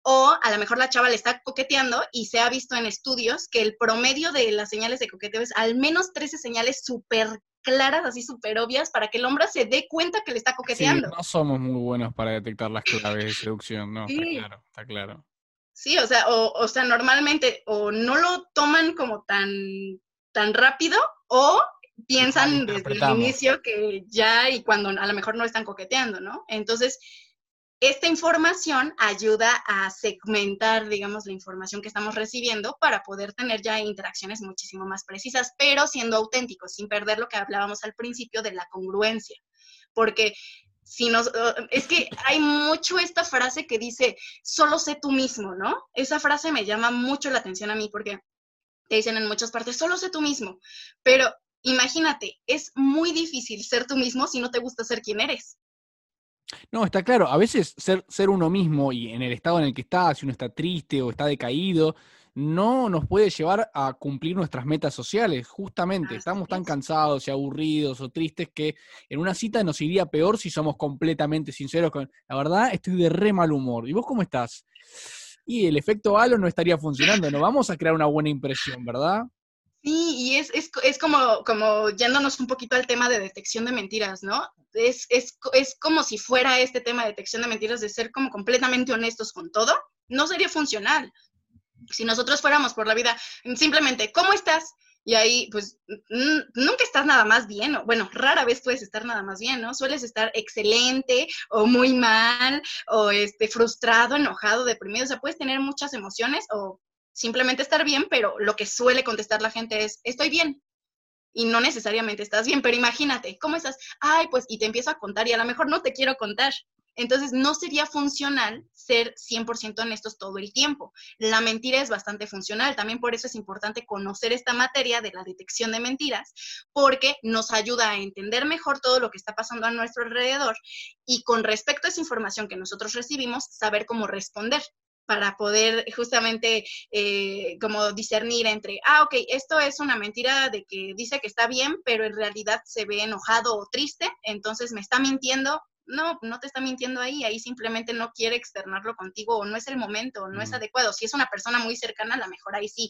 o a lo mejor la chava le está coqueteando y se ha visto en estudios que el promedio de las señales de coqueteo es al menos 13 señales súper claras, así súper obvias, para que el hombre se dé cuenta que le está coqueteando. Sí, no somos muy buenos para detectar las claves de seducción, ¿no? Está claro, está claro. Sí, o sea, o, o sea, normalmente o no lo toman como tan, tan rápido o piensan desde el inicio que ya y cuando a lo mejor no están coqueteando, ¿no? Entonces, esta información ayuda a segmentar, digamos, la información que estamos recibiendo para poder tener ya interacciones muchísimo más precisas, pero siendo auténticos, sin perder lo que hablábamos al principio de la congruencia. Porque si nos, es que hay mucho esta frase que dice, solo sé tú mismo, ¿no? Esa frase me llama mucho la atención a mí porque te dicen en muchas partes, solo sé tú mismo. Pero imagínate, es muy difícil ser tú mismo si no te gusta ser quien eres. No, está claro. A veces ser, ser uno mismo y en el estado en el que está, si uno está triste o está decaído, no nos puede llevar a cumplir nuestras metas sociales. Justamente, estamos tan cansados y aburridos o tristes que en una cita nos iría peor si somos completamente sinceros con, la verdad, estoy de re mal humor. ¿Y vos cómo estás? Y el efecto halo no estaría funcionando, no vamos a crear una buena impresión, ¿verdad? Sí, y es, es, es, como, como yéndonos un poquito al tema de detección de mentiras, ¿no? Es, es, es como si fuera este tema de detección de mentiras, de ser como completamente honestos con todo, no sería funcional. Si nosotros fuéramos por la vida simplemente, ¿cómo estás? Y ahí, pues, nunca estás nada más bien, bueno, rara vez puedes estar nada más bien, ¿no? Sueles estar excelente o muy mal, o este, frustrado, enojado, deprimido, o sea, puedes tener muchas emociones o simplemente estar bien, pero lo que suele contestar la gente es, estoy bien. Y no necesariamente estás bien, pero imagínate, ¿cómo estás? Ay, pues, y te empiezo a contar y a lo mejor no te quiero contar. Entonces, no sería funcional ser 100% honestos todo el tiempo. La mentira es bastante funcional. También por eso es importante conocer esta materia de la detección de mentiras, porque nos ayuda a entender mejor todo lo que está pasando a nuestro alrededor y con respecto a esa información que nosotros recibimos, saber cómo responder para poder justamente eh, como discernir entre, ah, ok, esto es una mentira de que dice que está bien, pero en realidad se ve enojado o triste, entonces me está mintiendo. No, no te está mintiendo ahí, ahí simplemente no quiere externarlo contigo o no es el momento, no es adecuado. Si es una persona muy cercana, a lo mejor ahí sí,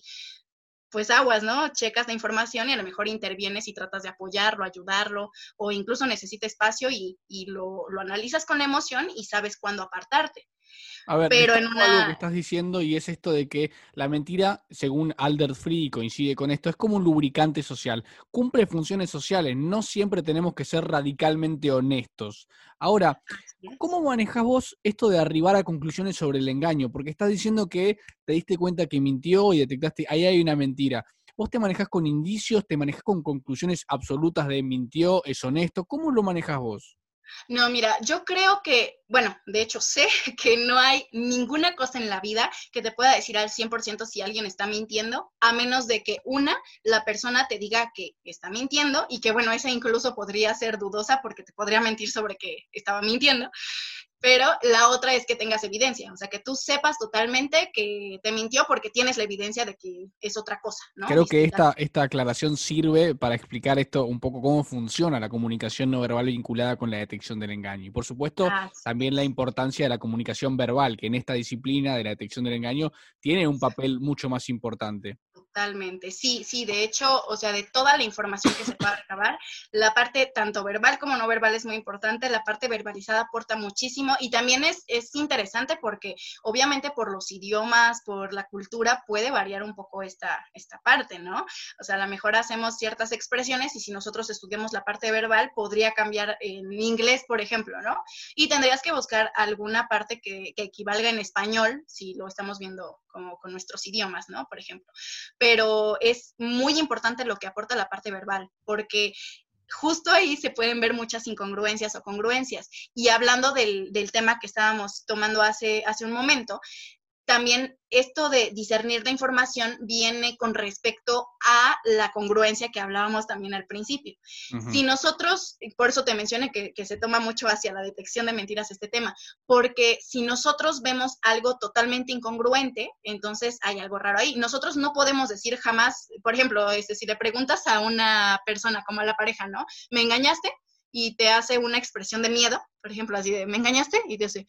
pues aguas, ¿no? Checas la información y a lo mejor intervienes y tratas de apoyarlo, ayudarlo, o incluso necesita espacio y, y lo, lo, analizas con la emoción y sabes cuándo apartarte. A ver, pero en algo que estás diciendo y es esto de que la mentira, según Alder Free, coincide con esto, es como un lubricante social. Cumple funciones sociales, no siempre tenemos que ser radicalmente honestos. Ahora, ¿cómo manejas vos esto de arribar a conclusiones sobre el engaño? Porque estás diciendo que te diste cuenta que mintió y detectaste, ahí hay una mentira. ¿Vos te manejas con indicios, te manejas con conclusiones absolutas de mintió, es honesto? ¿Cómo lo manejas vos? No, mira, yo creo que, bueno, de hecho sé que no hay ninguna cosa en la vida que te pueda decir al 100% si alguien está mintiendo, a menos de que una, la persona te diga que está mintiendo y que, bueno, esa incluso podría ser dudosa porque te podría mentir sobre que estaba mintiendo pero la otra es que tengas evidencia, o sea, que tú sepas totalmente que te mintió porque tienes la evidencia de que es otra cosa, ¿no? Creo que esta, esta aclaración sirve para explicar esto un poco cómo funciona la comunicación no verbal vinculada con la detección del engaño. Y por supuesto, ah, también la importancia de la comunicación verbal, que en esta disciplina de la detección del engaño tiene un papel mucho más importante. Totalmente, sí, sí, de hecho, o sea, de toda la información que se pueda recabar, la parte tanto verbal como no verbal es muy importante, la parte verbalizada aporta muchísimo y también es, es interesante porque obviamente por los idiomas, por la cultura, puede variar un poco esta, esta parte, ¿no? O sea, a lo mejor hacemos ciertas expresiones y si nosotros estudiamos la parte verbal, podría cambiar en inglés, por ejemplo, ¿no? Y tendrías que buscar alguna parte que, que equivalga en español, si lo estamos viendo como con nuestros idiomas, ¿no? Por ejemplo. Pero es muy importante lo que aporta la parte verbal, porque justo ahí se pueden ver muchas incongruencias o congruencias. Y hablando del, del tema que estábamos tomando hace, hace un momento, también esto de discernir la información viene con respecto a la congruencia que hablábamos también al principio. Si nosotros, por eso te mencioné que, que, se toma mucho hacia la detección de mentiras este tema, porque si nosotros vemos algo totalmente incongruente, entonces hay algo raro ahí. Nosotros no podemos decir jamás, por ejemplo, este, si le preguntas a una persona como a la pareja, ¿no? ¿Me engañaste? Y te hace una expresión de miedo, por ejemplo, así de, ¿me engañaste? Y te dice,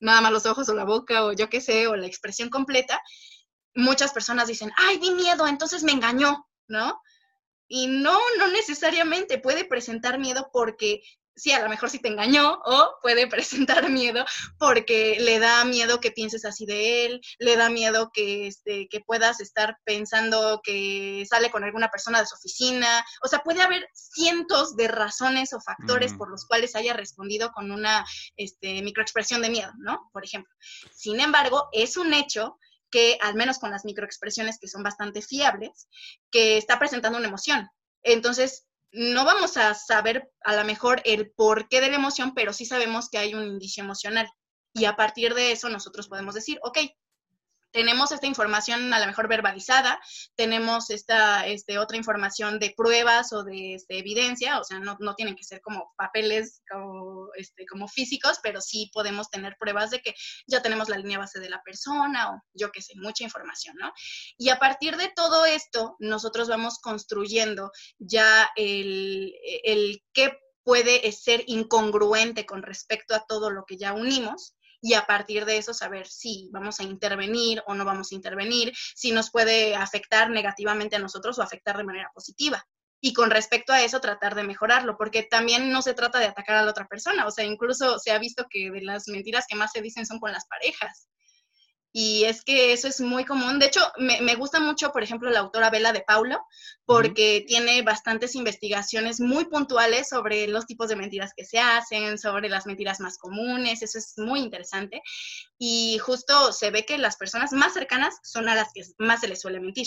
nada más los ojos o la boca o yo qué sé, o la expresión completa, muchas personas dicen, ay, di miedo, entonces me engañó, ¿no? Y no, no necesariamente puede presentar miedo porque sí, a lo mejor sí te engañó o puede presentar miedo porque le da miedo que pienses así de él, le da miedo que, este, que puedas estar pensando que sale con alguna persona de su oficina. O sea, puede haber cientos de razones o factores por los cuales haya respondido con una este, microexpresión de miedo, ¿no? Por ejemplo. Sin embargo, es un hecho que, al menos con las microexpresiones que son bastante fiables, que está presentando una emoción. Entonces, no vamos a saber a lo mejor el porqué de la emoción, pero sí sabemos que hay un indicio emocional. Y a partir de eso nosotros podemos decir, ok, tenemos esta información a lo mejor verbalizada, tenemos esta este, otra información de pruebas o de este, evidencia, o sea, no, no, tienen que ser como papeles como, este, como físicos, pero sí podemos tener pruebas de que ya tenemos la línea base de la persona o yo qué sé, mucha información, ¿no? Y a partir de todo esto, nosotros vamos construyendo ya el, el qué puede ser incongruente con respecto a todo lo que ya unimos y a partir de eso saber si vamos a intervenir o no vamos a intervenir, si nos puede afectar negativamente a nosotros o afectar de manera positiva. Y con respecto a eso, tratar de mejorarlo, porque también no se trata de atacar a la otra persona, o sea, incluso se ha visto que de las mentiras que más se dicen son con las parejas. Y es que eso es muy común. De hecho, me, me gusta mucho, por ejemplo, la autora Vela de Paulo, porque tiene bastantes investigaciones muy puntuales sobre los tipos de mentiras que se hacen, sobre las mentiras más comunes. Eso es muy interesante. Y justo se ve que las personas más cercanas son a las que más se les suele mentir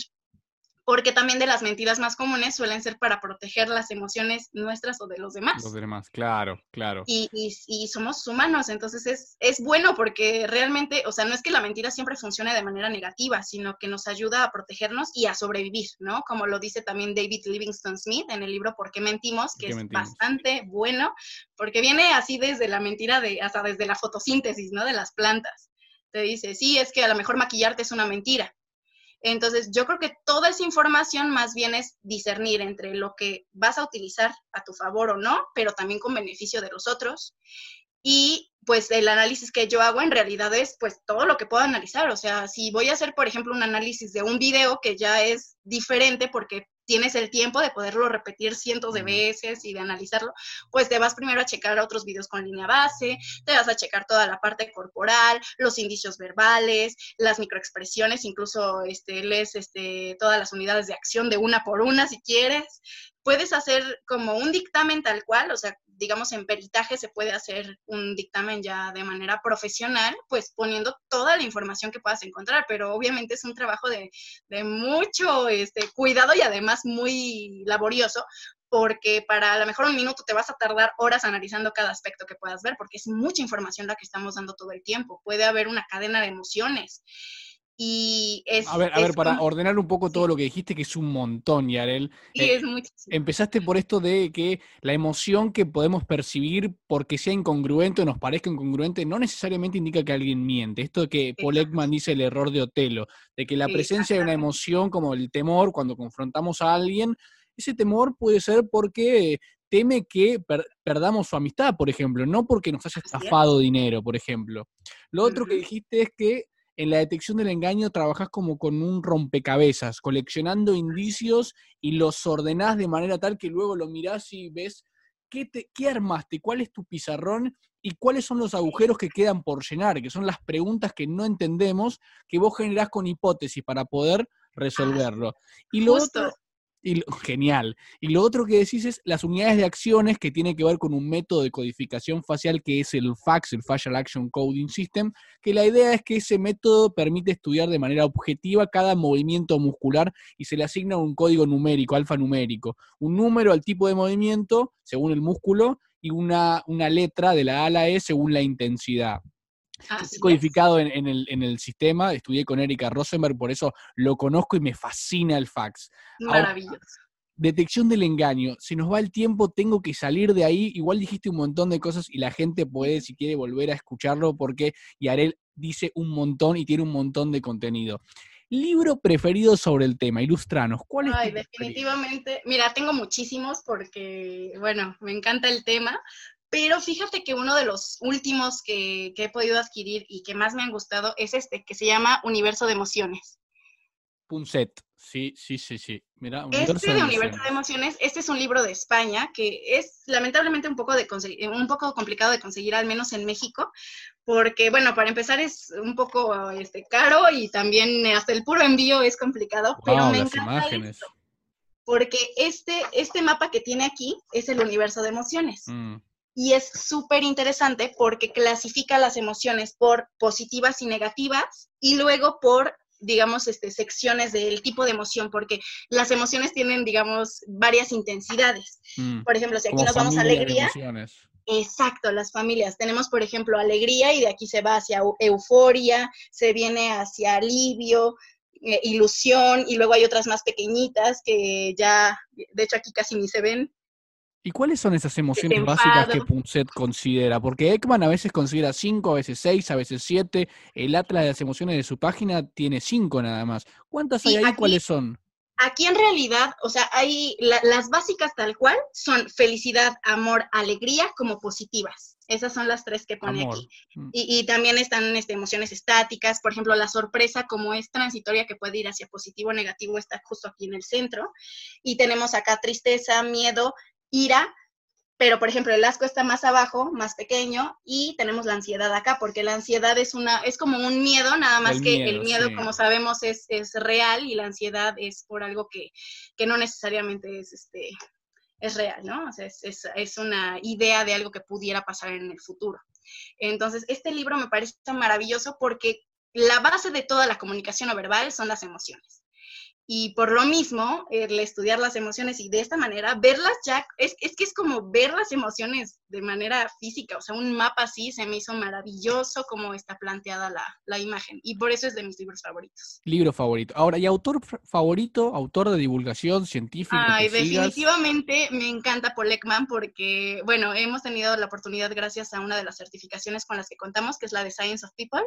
porque también de las mentiras más comunes suelen ser para proteger las emociones nuestras o de los demás. Los demás, claro, claro. Y, y, somos humanos, entonces es, es, bueno porque realmente, o sea, no es que la mentira siempre funcione de manera negativa, sino que nos ayuda a protegernos y a sobrevivir, ¿no? Como lo dice también David Livingston Smith en el libro ¿Por qué mentimos? que es bastante bueno, porque viene así desde la mentira, de, hasta desde la fotosíntesis, ¿no? De las plantas. Te dice, sí, es que a lo mejor maquillarte es una mentira, entonces, yo creo que toda esa información más bien es discernir entre lo que vas a utilizar a tu favor o no, pero también con beneficio de los otros. Y pues el análisis que yo hago en realidad es pues todo lo que puedo analizar. O sea, si voy a hacer, por ejemplo, un análisis de un video que ya es diferente porque tienes el tiempo de poderlo repetir cientos de veces y de analizarlo, pues te vas primero a checar otros videos con línea base, te vas a checar toda la parte corporal, los indicios verbales, las microexpresiones, incluso este, lees este, todas las unidades de acción de una por una si quieres. Puedes hacer como un dictamen tal cual, o sea, digamos, en peritaje se puede hacer un dictamen ya de manera profesional, pues poniendo toda la información que puedas encontrar, pero obviamente es un trabajo de, de mucho este, cuidado y además muy laborioso, porque para a lo mejor un minuto te vas a tardar horas analizando cada aspecto que puedas ver, porque es mucha información la que estamos dando todo el tiempo. Puede haber una cadena de emociones. Y es, a ver, a ver, para ordenar un poco todo lo que dijiste, que es un montón, Yarel. Sí, eh, es muchísimo. Empezaste por esto de que la emoción que podemos percibir porque sea incongruente o nos parezca incongruente, no necesariamente indica que alguien miente. Esto de que Paul Ekman dice el error de Otelo, de que la presencia de una emoción como el temor cuando confrontamos a alguien, ese temor puede ser porque teme que perdamos su amistad, por ejemplo, no porque nos haya estafado dinero, por ejemplo. Lo otro que dijiste es que en la detección del engaño trabajás como con un rompecabezas, coleccionando indicios y los ordenás de manera tal que luego lo mirás y ves qué, te, qué armaste, cuál es tu pizarrón y cuáles son los agujeros que quedan por llenar, que son las preguntas que no entendemos, que vos generás con hipótesis para poder resolverlo. Y lo otro, y genial. Y lo otro que decís es las unidades de acciones que tiene que ver con un método de codificación facial que es el FACS, el Facial Action Coding System, que la idea es que ese método permite estudiar de manera objetiva cada movimiento muscular y se le asigna un código numérico, alfanumérico, un número al tipo de movimiento según el músculo y una, una letra de la A a la E según la intensidad codificado en, el, en, el, sistema, estudié con Erika Rosenberg, por eso lo conozco y me fascina el fax. Maravilloso. detección del engaño, si nos va el tiempo, tengo que salir de ahí. Igual dijiste un montón de cosas y la gente puede, si quiere, volver a escucharlo porque Yarel dice un montón y tiene un montón de contenido. Libro preferido sobre el tema, ilustranos. ¿Cuál es? Ay, definitivamente. Mira, tengo muchísimos porque, bueno, me encanta el tema, pero fíjate que uno de los últimos que, he podido adquirir y que más me han gustado es este, que se llama Universo de Emociones. Punset, sí, sí, sí, sí. Mira, este de, Universo de Emociones, este es un libro de España que es lamentablemente un poco, de un poco complicado de conseguir, al menos en México, porque, bueno, para empezar es un poco este, caro y también hasta el puro envío es complicado, pero me encanta esto, porque este, este mapa que tiene aquí es el universo de emociones. Mm y es súper interesante porque clasifica las emociones por positivas y negativas y luego por digamos, este, secciones del tipo de emoción, porque las emociones tienen, digamos, varias intensidades. Mm. Por ejemplo, si aquí nos vamos a alegría. Exacto, las familias. Tenemos, por ejemplo, alegría y de aquí se va hacia euforia, se viene hacia alivio, eh, ilusión y luego hay otras más pequeñitas que ya, de hecho aquí casi ni se ven, ¿Y cuáles son esas emociones básicas que Punset considera? Porque Ekman a veces considera cinco, a veces seis, a veces siete. El Atlas de las emociones de su página tiene cinco nada más. ¿Cuántas hay ahí? ¿Cuáles son? Aquí en realidad, o sea, hay las básicas tal cual son felicidad, amor, alegría como positivas. Esas son las tres que pone aquí. Mm. Y, también están este, emociones estáticas, por ejemplo, la sorpresa como es transitoria que puede ir hacia positivo o negativo está justo aquí en el centro. Y tenemos acá tristeza, miedo, ira, pero por ejemplo el asco está más abajo, más pequeño, y tenemos la ansiedad acá, porque la ansiedad es una, es como un miedo, nada más que el miedo, como sabemos, es, es, real y la ansiedad es por algo que, que no necesariamente es este es real, ¿no? O sea, es, es, es, una idea de algo que pudiera pasar en el futuro. Entonces, este libro me parece maravilloso porque la base de toda la comunicación no verbal son las emociones. Y por lo mismo, el estudiar las emociones y de esta manera, verlas ya, es, es que es como ver las emociones de manera física, o sea, un mapa así se me hizo maravilloso como está planteada la, la imagen y por eso es de mis libros favoritos. Libro favorito. Ahora, ¿y autor favorito, autor de divulgación científica? Ay, definitivamente me encanta Paul Ekman porque, bueno, hemos tenido la oportunidad gracias a una de las certificaciones con las que contamos, que es la de Science of People,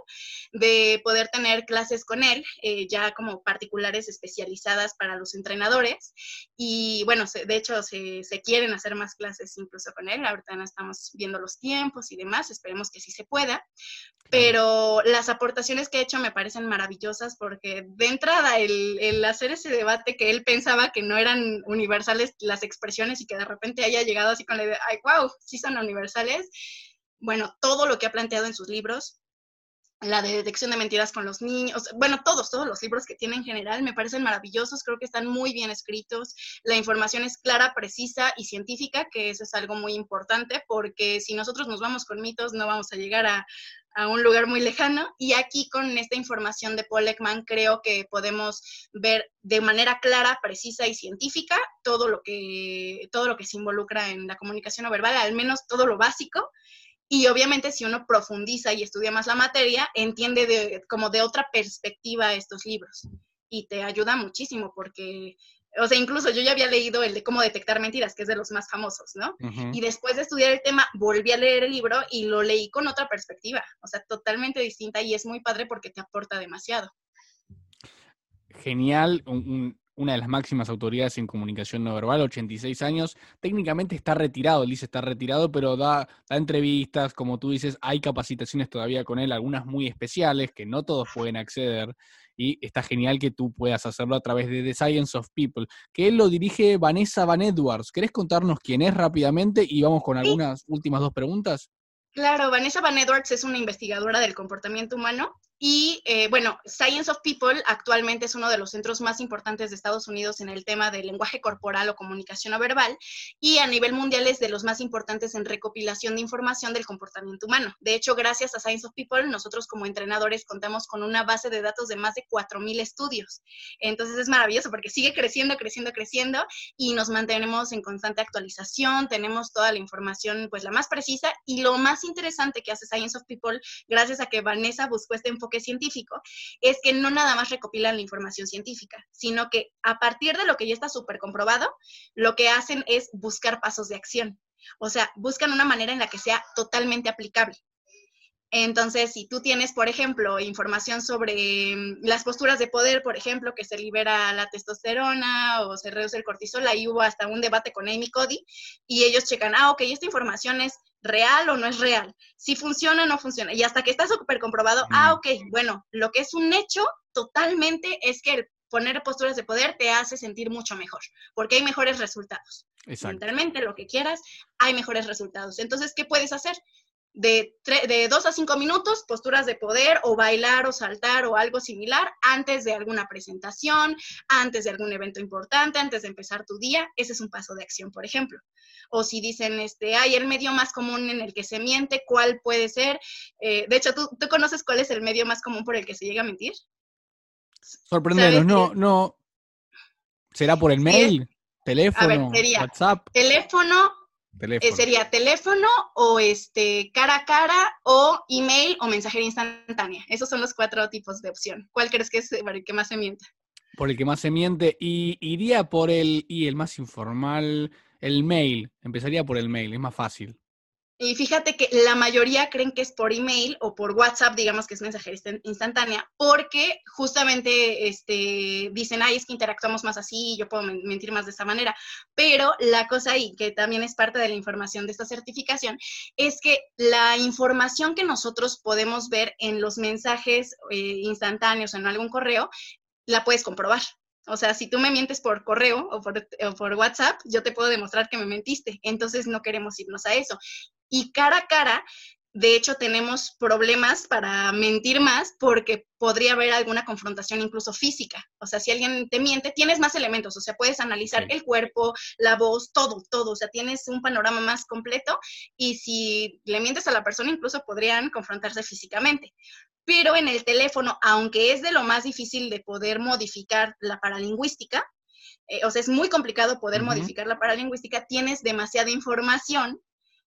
de poder tener clases con él, eh, ya como particulares especializadas para los entrenadores y, bueno, de hecho se, se quieren hacer más clases incluso con él, ahorita nos estamos viendo los tiempos y demás, esperemos que sí se pueda, pero las aportaciones que he hecho me parecen maravillosas porque de entrada el, hacer ese debate que él pensaba que no eran universales las expresiones y que de repente haya llegado así con la idea, ay, wow, sí son universales, bueno, todo lo que ha planteado en sus libros, la de detección de mentiras con los niños, bueno, todos, todos los libros que tiene en general me parecen maravillosos, creo que están muy bien escritos, la información es clara, precisa y científica, que eso es algo muy importante, porque si nosotros nos vamos con mitos no vamos a llegar a, a un lugar muy lejano y aquí con esta información de Paul Ekman creo que podemos ver de manera clara, precisa y científica todo lo que todo lo que se involucra en la comunicación no verbal, al menos todo lo básico y obviamente si uno profundiza y estudia más la materia, entiende de, como de otra perspectiva estos libros. Y te ayuda muchísimo porque, o sea, incluso yo ya había leído el de cómo detectar mentiras, que es de los más famosos, ¿no? Y después de estudiar el tema, volví a leer el libro y lo leí con otra perspectiva, o sea, totalmente distinta y es muy padre porque te aporta demasiado. Genial, una de las máximas autoridades en comunicación no verbal, 86 años. Técnicamente está retirado, él dice está retirado, pero da, da entrevistas, como tú dices, hay capacitaciones todavía con él, algunas muy especiales que no todos pueden acceder. Y está genial que tú puedas hacerlo a través de The Science of People, que él lo dirige Vanessa Van Edwards. ¿Querés contarnos quién es rápidamente? Y vamos con algunas últimas dos preguntas. Claro, Vanessa Van Edwards es una investigadora del comportamiento humano y eh, bueno, Science of People actualmente es uno de los centros más importantes de Estados Unidos en el tema del lenguaje corporal o comunicación no verbal y a nivel mundial es de los más importantes en recopilación de información del comportamiento humano. De hecho, gracias a Science of People, nosotros como entrenadores contamos con una base de datos de más de 4.000 estudios. Entonces es maravilloso porque sigue creciendo, creciendo, creciendo y nos mantenemos en constante actualización, tenemos toda la información pues la más precisa y lo más interesante que hace Science of People, gracias a que Vanessa buscó este enfoque científico, es que no nada más recopilan la información científica, sino que a partir de lo que ya está súper comprobado, lo que hacen es buscar pasos de acción. O sea, buscan una manera en la que sea totalmente aplicable. Entonces, si tú tienes, por ejemplo, información sobre mm, las posturas de poder, por ejemplo, que se libera la testosterona o se reduce el cortisol, ahí hubo hasta un debate con Amy Cody y ellos checan, ah, ok, esta información es real o no es real, si funciona o no funciona. Y hasta que está súper comprobado, ah, ok, bueno, lo que es un hecho totalmente es que el poner posturas de poder te hace sentir mucho mejor, porque hay mejores resultados. Mentalmente, lo que quieras, hay mejores resultados. Entonces, ¿qué puedes hacer? De, de dos a cinco minutos, posturas de poder o bailar o saltar o algo similar antes de alguna presentación, antes de algún evento importante, antes de empezar tu día. Ese es un paso de acción, por ejemplo. O si dicen, este, hay el medio más común en el que se miente, ¿cuál puede ser? Eh, de hecho, ¿tú, ¿tú, conoces cuál es el medio más común por el que se llega a mentir? Sorprenderos, no, no. ¿Será por el mail? ¿Teléfono? WhatsApp? Teléfono, eh, sería teléfono o este cara a cara o email o mensajería instantánea. Esos son los cuatro tipos de opción. ¿Cuál crees que es por el que más se miente? Por el que más se miente. Y iría por el, y el más informal, el mail. Empezaría por el mail, es más fácil. Y fíjate que la mayoría creen que es por email o por WhatsApp, digamos que es mensajería instantánea, porque justamente este, dicen, ay, es que interactuamos más así, yo puedo mentir más de esa manera. Pero la cosa ahí, que también es parte de la información de esta certificación, es que la información que nosotros podemos ver en los mensajes eh, instantáneos en algún correo, la puedes comprobar. O sea, si tú me mientes por correo o o por, WhatsApp, yo te puedo demostrar que me mentiste. Entonces no queremos irnos a eso. Y cara a cara, de hecho, tenemos problemas para mentir más porque podría haber alguna confrontación incluso física. O sea, si alguien te miente, tienes más elementos, o sea, puedes analizar el cuerpo, la voz, todo, todo, o sea, tienes un panorama más completo y si le mientes a la persona, incluso podrían confrontarse físicamente. Pero en el teléfono, aunque es de lo más difícil de poder modificar la paralingüística, eh, o sea, es muy complicado poder modificar la paralingüística, tienes demasiada información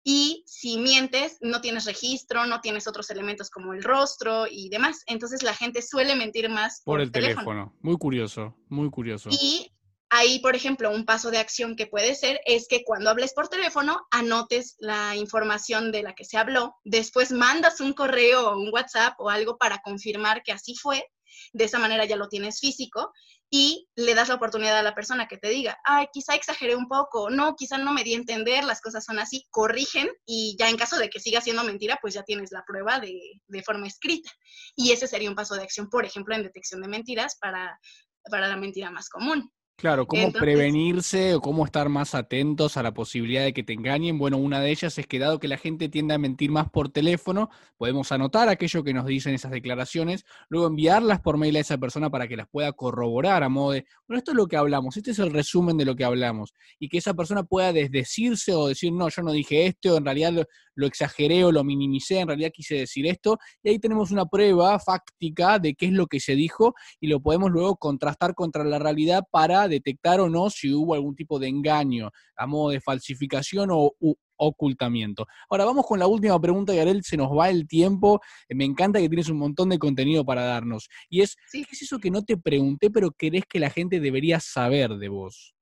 y si mientes, no tienes registro, no tienes otros elementos como el rostro y demás. Entonces la gente suele mentir más por, el teléfono. Muy curioso, muy curioso. Y Ahí, por ejemplo, un paso de acción que puede ser es que cuando hables por teléfono, anotes la información de la que se habló, después mandas un correo o un WhatsApp o algo para confirmar que así fue, de esa manera ya lo tienes físico y le das la oportunidad a la persona que te diga, ay, quizá exageré un poco, no, quizá no me di a entender, las cosas son así, corrigen y ya en caso de que siga siendo mentira, pues ya tienes la prueba de, de forma escrita. Y ese sería un paso de acción, por ejemplo, en detección de mentiras para, para la mentira más común. Claro, cómo prevenirse o cómo estar más atentos a la posibilidad de que te engañen. Bueno, una de ellas es que dado que la gente tiende a mentir más por teléfono, podemos anotar aquello que nos dicen esas declaraciones, luego enviarlas por mail a esa persona para que las pueda corroborar a modo de, bueno, esto es lo que hablamos, este es el resumen de lo que hablamos, y que esa persona pueda desdecirse o decir, no, yo no dije esto, en realidad lo, lo exageré o lo minimicé, en realidad quise decir esto, y ahí tenemos una prueba fáctica de qué es lo que se dijo y lo podemos luego contrastar contra la realidad para detectar o no si hubo algún tipo de engaño a modo de falsificación o ocultamiento. Ahora vamos con la última pregunta, Yarel, se nos va el tiempo. Eh, me encanta que tienes un montón de contenido para darnos. Y es, ¿qué es eso que no te pregunté, pero crees que la gente debería saber de vos?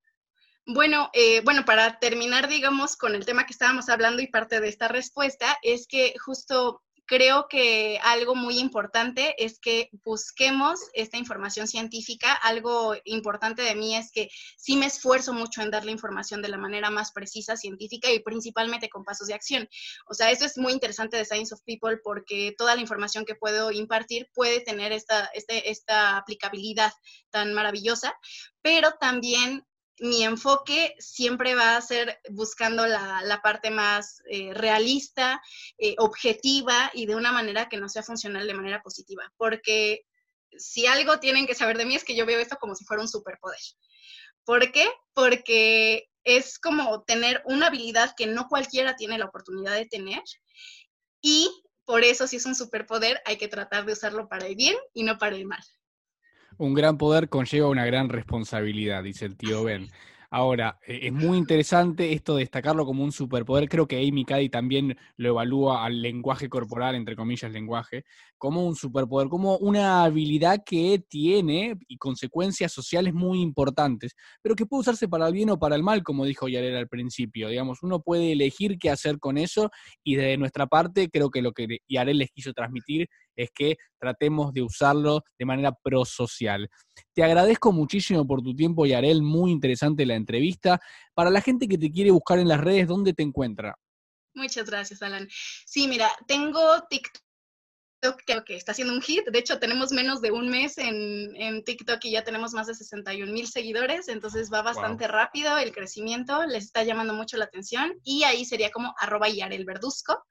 Bueno, eh, bueno, para terminar, digamos, con el tema que estábamos hablando y parte de esta respuesta, es que justo creo que algo muy importante es que busquemos esta información científica. Algo importante de mí es que sí me esfuerzo mucho en dar la información de la manera más precisa, científica y principalmente con pasos de acción. O sea, eso es muy interesante de Science of People porque toda la información que puedo impartir puede tener esta, este, esta aplicabilidad tan maravillosa, pero también mi enfoque siempre va a ser buscando la, parte más eh, realista, eh, objetiva y de una manera que no sea funcional de manera positiva. Porque si algo tienen que saber de mí es que yo veo esto como si fuera un superpoder. ¿Por qué? Porque es como tener una habilidad que no cualquiera tiene la oportunidad de tener y por eso si es un superpoder hay que tratar de usarlo para el bien y no para el mal. Un gran poder conlleva una gran responsabilidad, dice el tío Ben. Ahora, eh, es muy interesante esto de destacarlo como un superpoder. Creo que Amy Cady también lo evalúa al lenguaje corporal, entre comillas, lenguaje, como un superpoder, como una habilidad que tiene y consecuencias sociales muy importantes, pero que puede usarse para el bien o para el mal, como dijo Yarel al principio. Digamos, uno puede elegir qué hacer con eso y de nuestra parte creo que lo que Yarel les quiso transmitir es que tratemos de usarlo de manera prosocial. Te agradezco muchísimo por tu tiempo, Yarel, muy interesante la entrevista. Para la gente que te quiere buscar en las redes, ¿dónde te encuentra? Muchas gracias, Alan. Sí, mira, tengo TikTok que está haciendo un hit. De hecho, tenemos menos de un mes en, TikTok y ya tenemos más de 61 mil seguidores, entonces va bastante rápido el crecimiento, les está llamando mucho la atención y ahí sería como arroba Yarel Verduzco.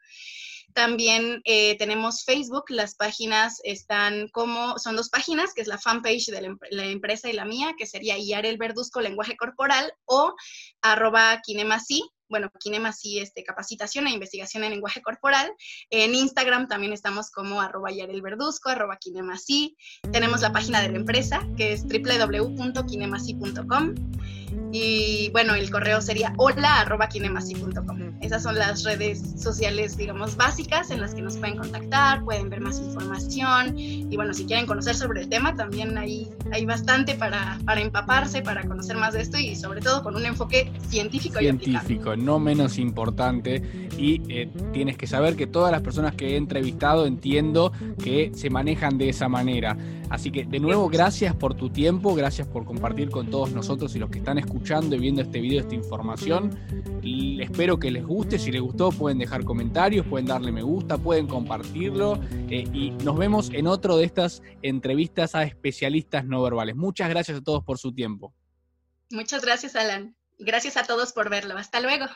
También eh, tenemos Facebook, las páginas están como, son dos páginas, que es la fanpage de la, empresa y la mía, que sería el Verduzco Lenguaje Corporal o arroba Kinemasi, bueno, Kinemasi, este, capacitación e investigación en lenguaje corporal. En Instagram también estamos como arroba Verduzco, arroba Kinemasi. Tenemos la página de la empresa, que es www.kinemasi.com. Y bueno, el correo sería hola.kinemasi.com. Esas son las redes sociales, digamos, básicas en las que nos pueden contactar, pueden ver más información. Y bueno, si quieren conocer sobre el tema, también hay, hay bastante para, para empaparse, para conocer más de esto y sobre todo con un enfoque científico, científico no menos importante. Y eh, tienes que saber que todas las personas que he entrevistado entiendo que se manejan de esa manera. Así que de nuevo, gracias por tu tiempo, gracias por compartir con todos nosotros y los que están escuchando y viendo este video, esta información. Y espero que les guste, si les gustó pueden dejar comentarios, pueden darle me gusta, pueden compartirlo eh, y nos vemos en otro de estas entrevistas a especialistas no verbales. Muchas gracias a todos por su tiempo. Muchas gracias, Alan. Gracias a todos por verlo. Hasta luego.